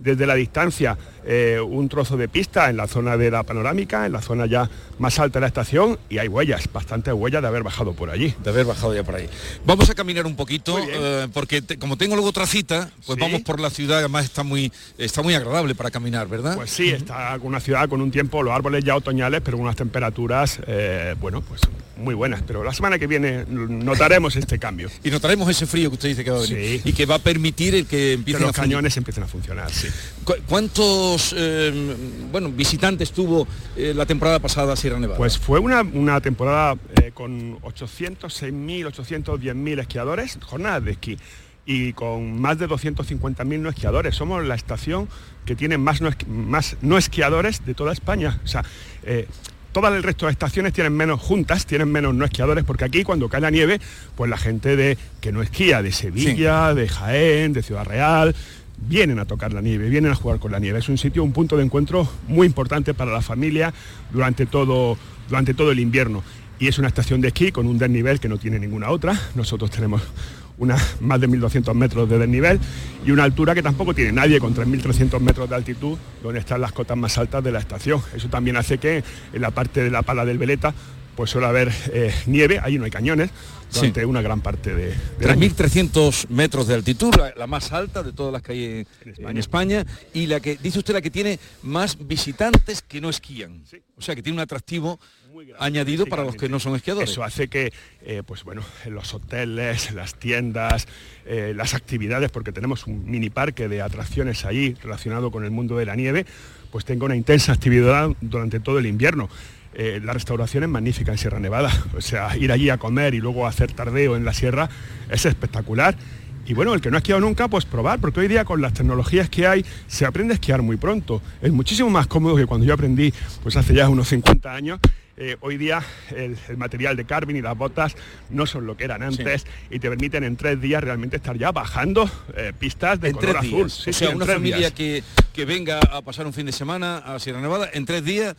desde la distancia eh, un trozo de pista en la zona de la panorámica, en la zona ya más alta de la estación y hay huellas, bastantes huellas de haber bajado por allí. De haber bajado ya por ahí. Vamos a caminar un poquito, eh, porque te- como tengo luego otra cita, pues Sí. vamos por la ciudad, además está muy, está muy agradable para caminar, ¿verdad? Pues sí, está una ciudad con un tiempo, los árboles ya otoñales, pero unas temperaturas, eh, bueno, pues muy buenas. Pero la semana que viene notaremos este cambio. Y notaremos ese frío que usted dice que va a venir. Y que va a permitir el que Que los a cañones empiecen a funcionar, sí. ¿Cu- ¿Cuántos eh, bueno, visitantes tuvo eh, la temporada pasada Sierra Nevada? Pues fue una, una temporada eh, con 800, 6.000, 810.000 esquiadores, jornadas de esquí, y con más de 250.000 no esquiadores. Somos la estación que tiene más no, más no esquiadores de toda España. O sea, eh, Todas el resto de estaciones tienen menos juntas, tienen menos no esquiadores, porque aquí cuando cae la nieve, pues la gente de que no esquía, de Sevilla, de Jaén, de Ciudad Real, vienen a tocar la nieve, vienen a jugar con la nieve. Es un sitio, un punto de encuentro muy importante para la familia durante todo, durante todo el invierno. Y es una estación de esquí con un desnivel que no tiene ninguna otra. Nosotros tenemos una, más de 1.200 metros de desnivel y una altura que tampoco tiene nadie, con 3.300 metros de altitud, donde están las cotas más altas de la estación. Eso también hace que en la parte de la pala del Veleta pues suele haber eh, nieve, allí no hay cañones, durante una gran parte de, año. 3.300 metros de altitud, la, la más alta de todas las que hay en, en España y la que, dice usted, la que tiene más visitantes que no esquían. O sea, que tiene un atractivo añadido para los que no son esquiadores. Eso hace que, eh, pues bueno, en los hoteles, las tiendas, eh, las actividades, porque tenemos un mini parque de atracciones ahí relacionado con el mundo de la nieve, pues tenga una intensa actividad durante todo el invierno. Eh, la restauración es magnífica en Sierra Nevada, o sea, ir allí a comer y luego hacer tardeo en la sierra es espectacular. Y bueno, el que no ha esquiado nunca, pues probar, porque hoy día con las tecnologías que hay se aprende a esquiar muy pronto. Es muchísimo más cómodo que cuando yo aprendí, pues hace ya unos 50 años. Eh, hoy día el, el material de Carvin y las botas no son lo que eran antes y te permiten en tres días realmente estar ya bajando eh, pistas de en color azul. Sí, o sea, una familia que, que venga a pasar un fin de semana a Sierra Nevada, en tres días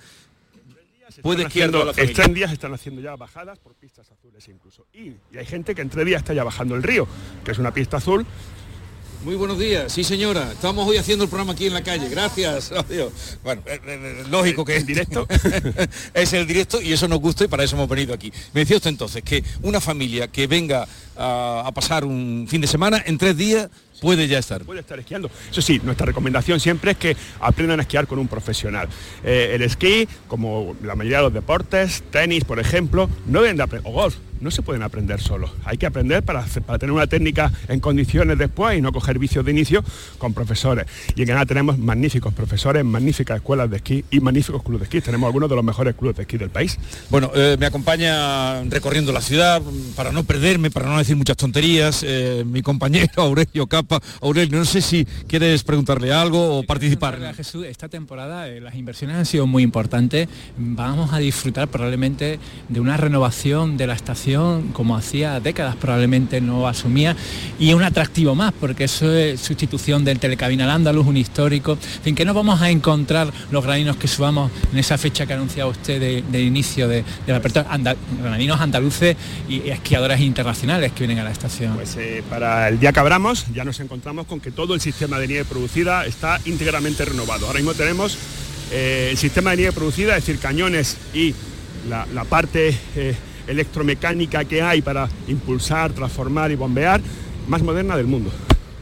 puede Están haciendo- en tres días están haciendo ya bajadas por pistas azules incluso. Y, y hay gente que en tres días está ya bajando el río, que es una pista azul. Muy buenos días, sí señora. Estamos hoy haciendo el programa aquí en la calle. Gracias. [LAUGHS] Adiós. Bueno, eh, eh, lógico que es directo. [LAUGHS] es el directo y eso nos gusta y para eso hemos venido aquí. Me decía usted entonces que una familia que venga a, a pasar un fin de semana en tres días puede ya estar. Puede estar esquiando. Eso sí, nuestra recomendación siempre es que aprendan a esquiar con un profesional. Eh, el esquí, como la mayoría de los deportes, tenis, por ejemplo, no deben de aprender, o golf, no se pueden aprender solos. Hay que aprender para, hacer- para tener una técnica en condiciones después y no coger vicios de inicio con profesores. Y en Granada tenemos magníficos profesores, magníficas escuelas de esquí y magníficos clubes de esquí. Tenemos algunos de los mejores clubes de esquí del país. Bueno, eh, me acompaña recorriendo la ciudad para no perderme, para no decir muchas tonterías, eh, mi compañero [LAUGHS] Aurelio Capa. Aurelio, no sé si quieres preguntarle algo o participar. A Jesús, esta temporada eh, las inversiones han sido muy importantes. Vamos a disfrutar probablemente de una renovación de la estación como hacía décadas probablemente no asumía y un atractivo más porque eso es sustitución del telecabina al Andaluz, un histórico. En fin, que no vamos a encontrar los graninos que subamos en esa fecha que ha anunciado usted de, de inicio de, de la apertura, anda- graninos andaluces y esquiadores internacionales que vienen a la estación. Pues eh, para el día que abramos ya nos encontramos con que todo el sistema de nieve producida está íntegramente renovado. Ahora mismo tenemos eh, el sistema de nieve producida, es decir, cañones y la, la parte eh, electromecánica que hay para impulsar, transformar y bombear, más moderna del mundo,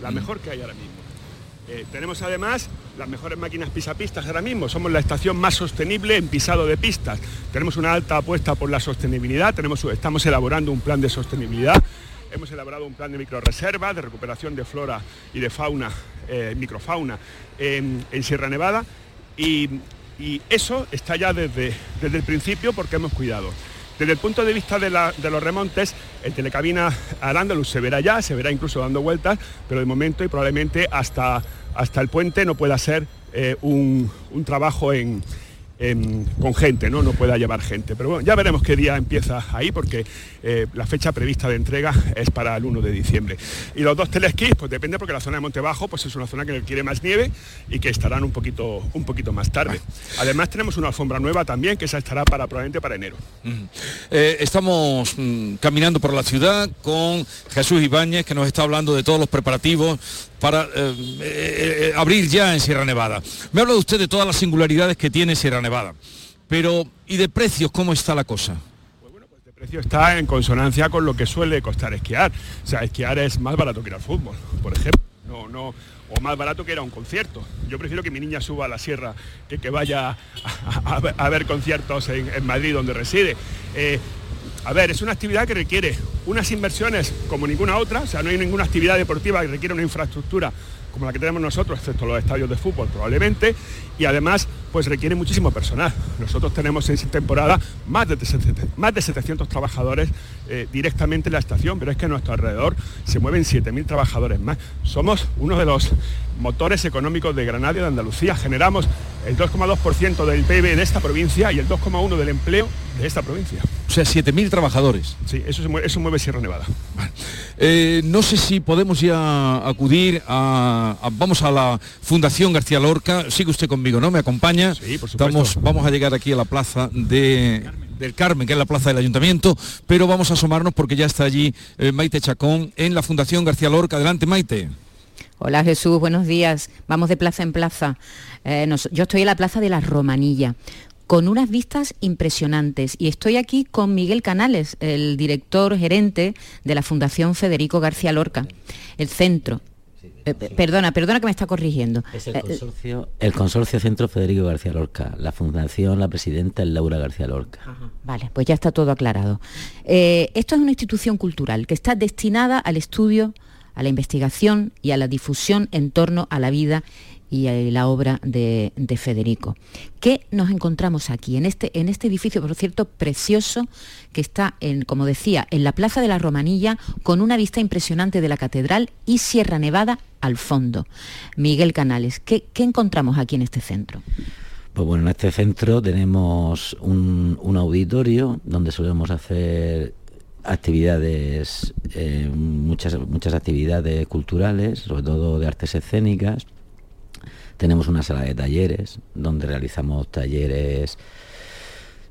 la mejor que hay ahora mismo. Eh, tenemos además las mejores máquinas pisapistas ahora mismo. Somos la estación más sostenible en pisado de pistas. Tenemos una alta apuesta por la sostenibilidad. Tenemos, estamos elaborando un plan de sostenibilidad. Hemos elaborado un plan de microreserva, de recuperación de flora y de fauna, eh, microfauna en, Sierra Nevada. Y, eso está ya desde, desde el principio porque hemos cuidado. Desde el punto de vista de, los remontes, el telecabina al Andalus se verá ya, se verá incluso dando vueltas, pero de momento y probablemente hasta, hasta el puente no pueda ser eh, un trabajo en, con gente, ¿no? no pueda llevar gente. Pero bueno, ya veremos qué día empieza ahí, porque eh, la fecha prevista de entrega es para el 1 de diciembre. Y los dos telesquís, pues depende, porque la zona de Monte Bajo pues es una zona que requiere más nieve y que estarán un poquito, un poquito más tarde. Además tenemos una alfombra nueva también, que esa estará para, probablemente para enero. Eh, estamos mm, caminando por la ciudad con Jesús Ibáñez, que nos está hablando de todos los preparativos para eh, eh, eh, abrir ya en Sierra Nevada. Me habla usted de todas las singularidades que tiene Sierra Nevada, pero ¿y de precios cómo está la cosa? El precio está en consonancia con lo que suele costar esquiar. O sea, esquiar es más barato que ir al fútbol, por ejemplo. No, no, o más barato que ir a un concierto. Yo prefiero que mi niña suba a la sierra que que vaya a, ver- conciertos en, Madrid, donde reside. A ver, es una actividad que requiere unas inversiones como ninguna otra, o sea, no hay ninguna actividad deportiva que requiera una infraestructura como la que tenemos nosotros, excepto los estadios de fútbol probablemente, y además pues requiere muchísimo personal. Nosotros tenemos en temporada más de, 700 más de 700 trabajadores eh, directamente en la estación, pero es que a nuestro alrededor se mueven 7.000 trabajadores más. Somos uno de los motores económicos de Granada y de Andalucía. Generamos el 2,2% del PIB de esta provincia y el 2,1% del empleo de esta provincia. O sea, 7.000 trabajadores. Sí, eso, se mueve, eso mueve Sierra Nevada. Eh, no sé si podemos ya acudir a, a- vamos a la Fundación García Lorca. Sigue usted conmigo, ¿no? Me acompaña. Sí, por supuesto. Estamos, vamos a llegar aquí a la plaza de del Carmen, que es la plaza del Ayuntamiento, pero vamos a asomarnos porque ya está allí eh, Maite Chacón en la Fundación García Lorca. Adelante, Maite. Hola Jesús, buenos días. Vamos de plaza en plaza. Eh, nos- yo estoy en la plaza de la Romanilla con unas vistas impresionantes y estoy aquí con Miguel Canales, el director gerente de la Fundación Federico García Lorca, el centro. Eh, pe- perdona, perdona que me está corrigiendo. Es el Eh, consorcio, el consorcio Centro Federico García Lorca. La fundación, la presidenta es Laura García Lorca. Vale, pues ya está todo aclarado. Eh, esto es una institución cultural que está destinada al estudio, a la investigación y a la difusión en torno a la vida y a la obra de, de Federico. ¿Qué nos encontramos aquí, en este, en este edificio, por cierto, precioso, que está, en, como decía, en la Plaza de la Romanilla, con una vista impresionante de la Catedral y Sierra Nevada al fondo? Miguel Canales, ¿qué, qué encontramos aquí en este centro? Pues bueno, en este centro tenemos un, un auditorio donde solemos hacer actividades, eh, muchas, muchas actividades culturales, sobre todo de artes escénicas. Tenemos una sala de talleres donde realizamos talleres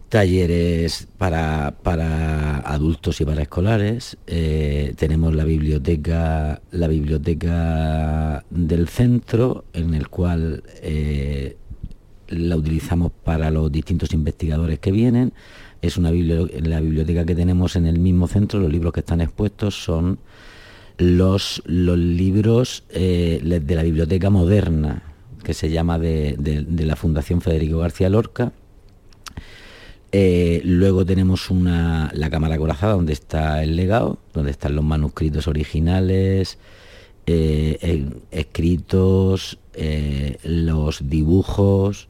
talleres para, para adultos y para escolares. Eh, tenemos la biblioteca, la biblioteca del centro, en el cual eh, la utilizamos para los distintos investigadores que vienen. Es una bibli- la biblioteca que tenemos en el mismo centro, los libros que están expuestos son los, los libros eh, de la biblioteca moderna, que se llama de, de- la Fundación Federico García Lorca. Eh, luego tenemos una, la cámara corazada donde está el legado, donde están los manuscritos originales, eh, escritos, eh, los dibujos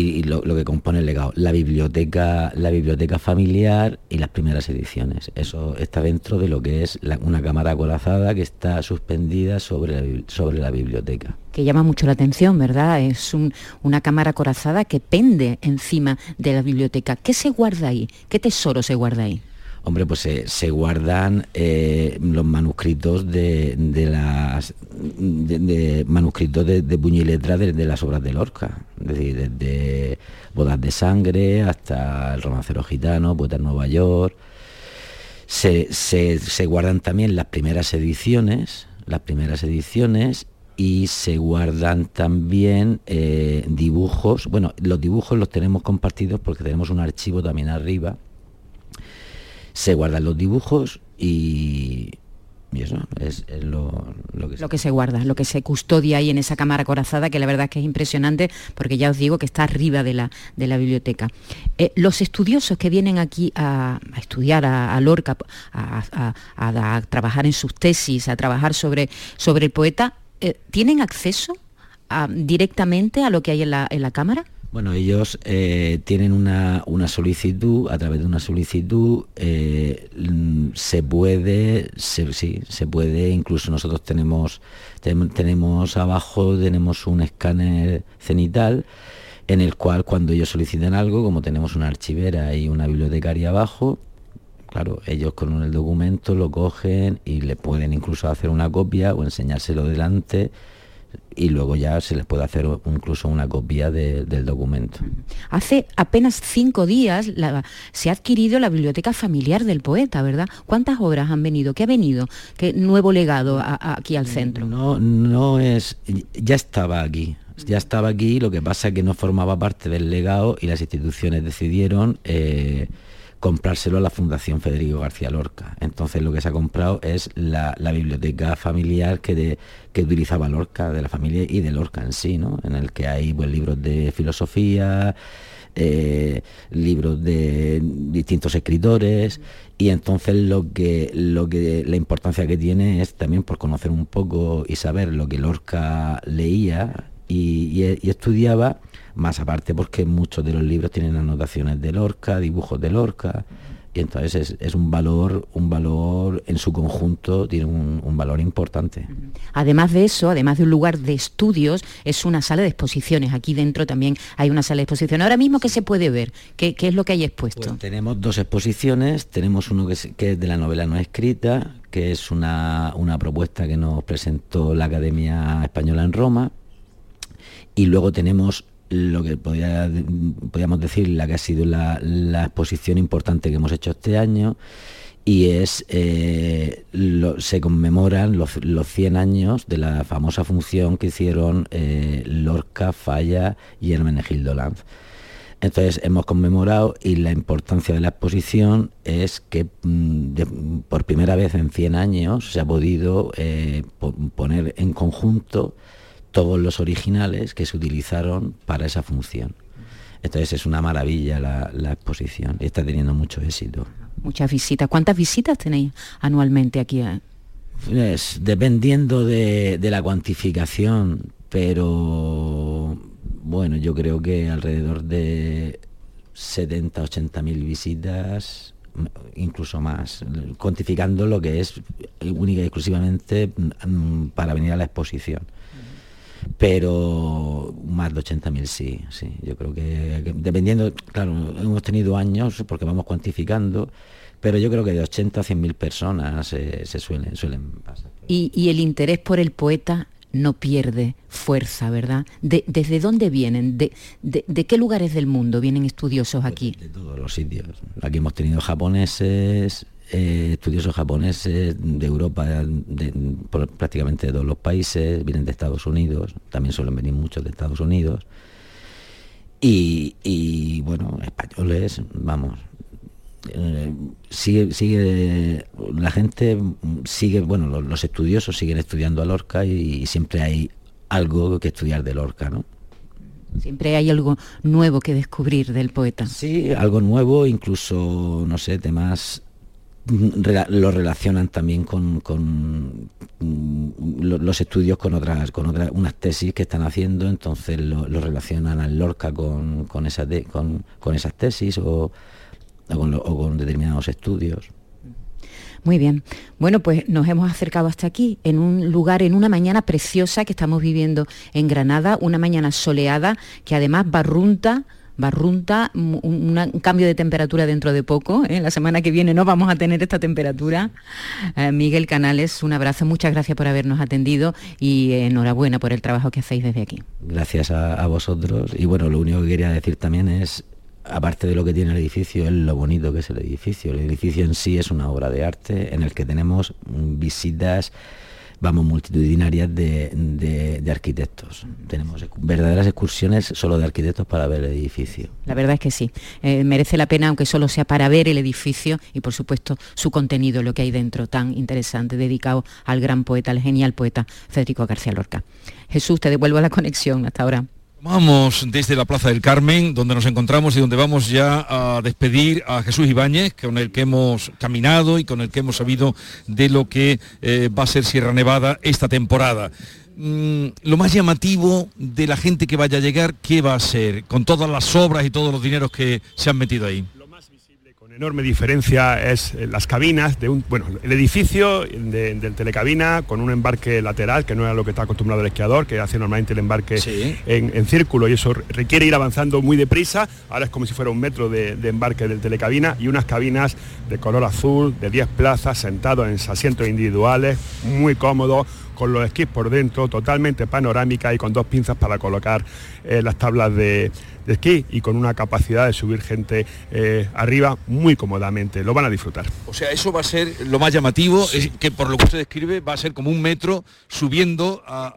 y, lo, que compone el legado. La biblioteca, la biblioteca familiar y las primeras ediciones. Eso está dentro de lo que es una cámara acorazada que está suspendida sobre la, sobre la biblioteca. que llama mucho la atención, ¿verdad? Es un- una cámara corazada que pende encima de la biblioteca. ¿Qué se guarda ahí? ¿Qué tesoro se guarda ahí? Hombre, pues se, se guardan eh, los manuscritos de, las de, manuscritos de, de puño y letra de, las obras de Lorca, es decir, desde Bodas de Sangre hasta El romancero gitano, Poeta en Nueva York. Se guardan también las primeras ediciones, las primeras ediciones y se guardan también eh, dibujos. Bueno, los dibujos los tenemos compartidos porque tenemos un archivo también arriba. Se guardan los dibujos y, y eso es, lo, que lo que se guarda, lo que se custodia ahí en esa cámara corazada, que la verdad es que es impresionante, porque ya os digo que está arriba de la, de la biblioteca. Eh, los estudiosos que vienen aquí a, estudiar a, Lorca, a, trabajar en sus tesis, a trabajar sobre, sobre el poeta, eh, ¿tienen acceso directamente a lo que hay en la, en la cámara? Bueno, ellos eh, tienen una, solicitud, a través de una solicitud eh, se puede, sí, se puede, incluso nosotros tenemos, tenemos abajo, tenemos un escáner cenital en el cual cuando ellos soliciten algo, como tenemos una archivera y una bibliotecaria abajo, claro, ellos con el documento lo cogen y le pueden incluso hacer una copia o enseñárselo delante y luego ya se les puede hacer incluso una copia del documento. Hace apenas cinco días se ha adquirido la biblioteca familiar del poeta, ¿verdad? ¿Cuántas obras han venido? ¿Qué ha venido? ¿Qué nuevo legado aquí al centro? No, no es, ya estaba aquí. Ya estaba aquí, lo que pasa es que no formaba parte del legado y las instituciones decidieron eh, comprárselo a la Fundación Federico García Lorca. Entonces lo que se ha comprado es la, biblioteca familiar que, que utilizaba Lorca, de la familia y de Lorca en sí, ¿no? en el que hay pues, libros de filosofía, eh, libros de distintos escritores y entonces lo que, lo que la importancia que tiene es también por conocer un poco y saber lo que Lorca leía y estudiaba más aparte porque muchos de los libros tienen anotaciones de Lorca, dibujos de Lorca, y entonces es, un valor, un valor en su conjunto, tiene un, valor importante. Además de eso, además de un lugar de estudios, es una sala de exposiciones. Aquí dentro también hay una sala de exposiciones. Ahora mismo, ¿qué se puede ver? ¿Qué, es lo que hay expuesto? Pues tenemos dos exposiciones, tenemos uno que es, que es de la novela no escrita, que es una, una propuesta que nos presentó la Academia Española en Roma, y luego tenemos lo que podríamos decir la que ha sido la, exposición importante que hemos hecho este año y es eh, se conmemoran los, 100 años de la famosa función que hicieron eh, Lorca, Falla y Hermenegildo Lanz. Entonces hemos conmemorado y la importancia de la exposición es que mm, por primera vez en 100 años se ha podido eh, poner en conjunto todos los originales que se utilizaron para esa función. Entonces es una maravilla la, exposición y está teniendo mucho éxito. Muchas visitas. ¿Cuántas visitas tenéis anualmente aquí? Pues, dependiendo de, la cuantificación, pero bueno, yo creo que alrededor de 70, 80 mil visitas, incluso más, cuantificando lo que es única y exclusivamente mm, para venir a la exposición pero más de 80.000 sí, sí. Yo creo que, dependiendo, claro, hemos tenido años porque vamos cuantificando, pero yo creo que de 80 a 100.000 personas eh, se suelen, suelen pasar. Y, el interés por el poeta no pierde fuerza, ¿verdad? ¿Desde dónde vienen? De, de, qué lugares del mundo vienen estudiosos aquí? de todos los sitios. Aquí hemos tenido japoneses, eh, estudiosos japoneses de Europa, de, prácticamente de todos los países, vienen de Estados Unidos, también suelen venir muchos de Estados Unidos. Y, bueno, españoles, vamos, eh, sigue, sigue la gente sigue bueno los, estudiosos siguen estudiando a Lorca y, siempre hay algo que estudiar de Lorca no siempre hay algo nuevo que descubrir del poeta sí algo nuevo incluso no sé temas lo relacionan también con, los estudios con otras con otras unas tesis que están haciendo entonces lo, relacionan al Lorca con, con, esa con, con, esas tesis o, con, determinados estudios muy bien. Bueno, pues nos hemos acercado hasta aquí, en un lugar, en una mañana preciosa que estamos viviendo en Granada, una mañana soleada que además barrunta barrunta, un, cambio de temperatura dentro de poco. ¿eh? La semana que viene no vamos a tener esta temperatura. Eh, Miguel Canales, un abrazo, muchas gracias por habernos atendido y enhorabuena por el trabajo que hacéis desde aquí. Gracias a, vosotros y bueno, lo único que quería decir también es aparte de lo que tiene el edificio, es lo bonito que es el edificio. El edificio en sí es una obra de arte en el que tenemos visitas vamos multitudinarias de, arquitectos. Tenemos verdaderas excursiones solo de arquitectos para ver el edificio. La verdad es que sí. Eh, merece la pena, aunque solo sea para ver el edificio y por supuesto su contenido, lo que hay dentro tan interesante, dedicado al gran poeta, al genial poeta Federico García Lorca. Jesús, te devuelvo la conexión hasta ahora. Vamos desde la Plaza del Carmen, donde nos encontramos y donde vamos ya a despedir a Jesús Ibáñez, con el que hemos caminado y con el que hemos sabido de lo que eh, va a ser Sierra Nevada esta temporada. Mm, lo más llamativo de la gente que vaya a llegar, ¿qué va a ser? Con todas las obras y todos los dineros que se han metido ahí enorme diferencia es eh, las cabinas de un, bueno, el edificio del telecabina con un embarque lateral, que no era lo que está acostumbrado el esquiador, que hace normalmente el embarque en, círculo y eso requiere ir avanzando muy deprisa. Ahora es como si fuera un metro de, embarque del telecabina y unas cabinas de color azul, de 10 plazas, sentados en asientos individuales, muy cómodos con los esquís por dentro, totalmente panorámica y con dos pinzas para colocar eh, las tablas de, de esquí y con una capacidad de subir gente eh, arriba muy cómodamente. Lo van a disfrutar. O sea, eso va a ser lo más llamativo, es que por lo que usted describe va a ser como un metro subiendo a...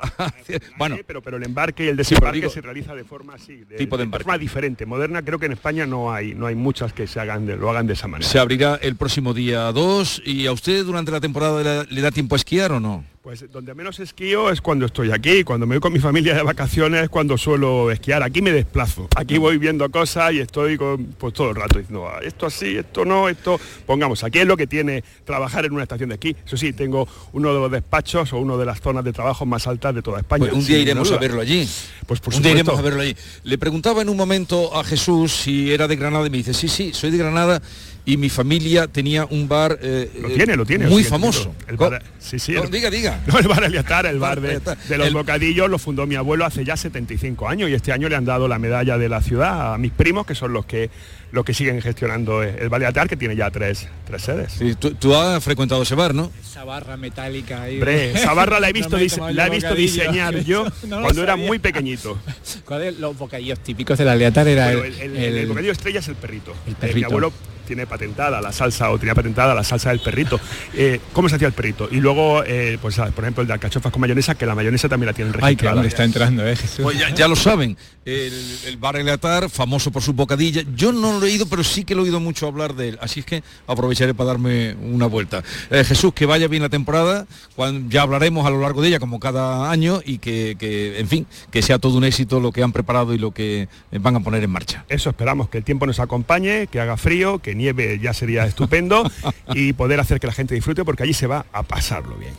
bueno, pero, pero el embarque y el desembarque se realiza de forma así, de, tipo de, forma diferente, moderna. Creo que en España no hay, no hay muchas que se hagan de, lo hagan de esa manera. Se abrirá el próximo día 2 y a usted durante la temporada le da tiempo a esquiar o no? Pues donde menos esquío es cuando estoy aquí, cuando me voy con mi familia de vacaciones, cuando suelo esquiar. Aquí me desplazo, aquí voy viendo cosas y estoy con, pues todo el rato diciendo, ah, esto así, esto no, esto... Pongamos, aquí es lo que tiene trabajar en una estación de esquí. Eso sí, tengo uno de los despachos o una de las zonas de trabajo más altas de toda España. Pues un día iremos a verlo allí. Pues por un día iremos a verlo allí. Le preguntaba en un momento a Jesús si era de Granada y me dice, sí, sí, soy de Granada y mi familia tenía un bar eh, lo tiene, lo tiene, muy famoso. El bar, sí, sí, diga, diga. [LAUGHS] No, el bar Eliatar, el bar [LAUGHS] de, los bocadillos lo fundó mi abuelo hace ya 75 años y este año le han dado la medalla de la ciudad a mis primos, que son los que los que siguen gestionando el bar Eliatar, que tiene ya tres, tres sedes. Sí, tú, has frecuentado ese bar, ¿no? Esa barra metálica ahí. esa barra la he [LAUGHS] visto, la he visto diseñar yo cuando era muy pequeñito. ¿Cuáles los bocadillos típicos del Eliatar? Era el, el, bocadillo estrella es el perrito. El perrito. mi abuelo tiene patentada la salsa o tenía patentada la salsa del perrito. [LAUGHS] Eh, ¿Cómo se hacía el perrito? Y luego, eh, pues por ejemplo, el de alcachofas con mayonesa, que la mayonesa también la tienen registrada. Ay, que está entrando, ¿eh, Pues ya, lo saben, el, el bar Eleatar, famoso por su bocadilla. Yo no lo he oído, pero sí que lo he oído mucho hablar de él. Así es que aprovecharé para darme una vuelta. Eh, Jesús, que vaya bien la temporada, cuando, ya hablaremos a lo largo de ella, como cada año, y que, que, en fin, que sea todo un éxito lo que han preparado y lo que van a poner en marcha. Eso esperamos, que el tiempo nos acompañe, que haga frío, que nieve ya sería estupendo [LAUGHS] y poder hacer que la gente disfrute porque allí se va a pasarlo bien.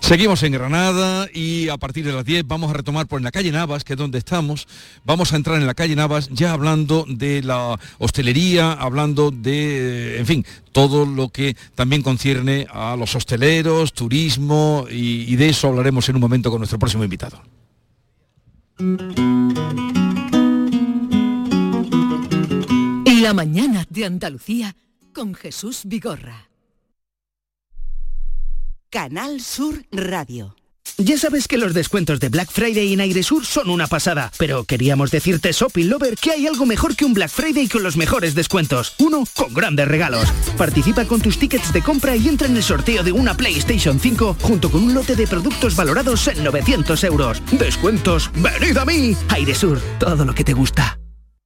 Seguimos en Granada y a partir de las 10 vamos a retomar por la calle Navas, que es donde estamos. Vamos a entrar en la calle Navas ya hablando de la hostelería, hablando de, en fin, todo lo que también concierne a los hosteleros, turismo y, y de eso hablaremos en un momento con nuestro próximo invitado. La mañana de Andalucía con Jesús Vigorra. Canal Sur Radio. Ya sabes que los descuentos de Black Friday en Airesur son una pasada, pero queríamos decirte, Shopping Lover, que hay algo mejor que un Black Friday con los mejores descuentos. Uno con grandes regalos. Participa con tus tickets de compra y entra en el sorteo de una PlayStation 5 junto con un lote de productos valorados en 900 euros. Descuentos, venid a mí. Airesur, todo lo que te gusta.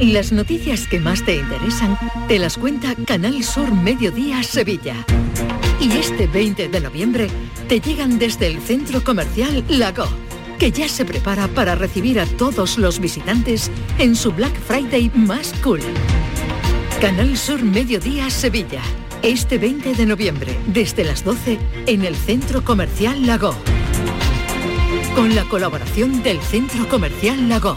Las noticias que más te interesan te las cuenta Canal Sur Mediodía Sevilla. Y este 20 de noviembre te llegan desde el centro comercial Lago, que ya se prepara para recibir a todos los visitantes en su Black Friday más cool. Canal Sur Mediodía Sevilla. Este 20 de noviembre, desde las 12, en el Centro Comercial Lago. Con la colaboración del Centro Comercial Lago.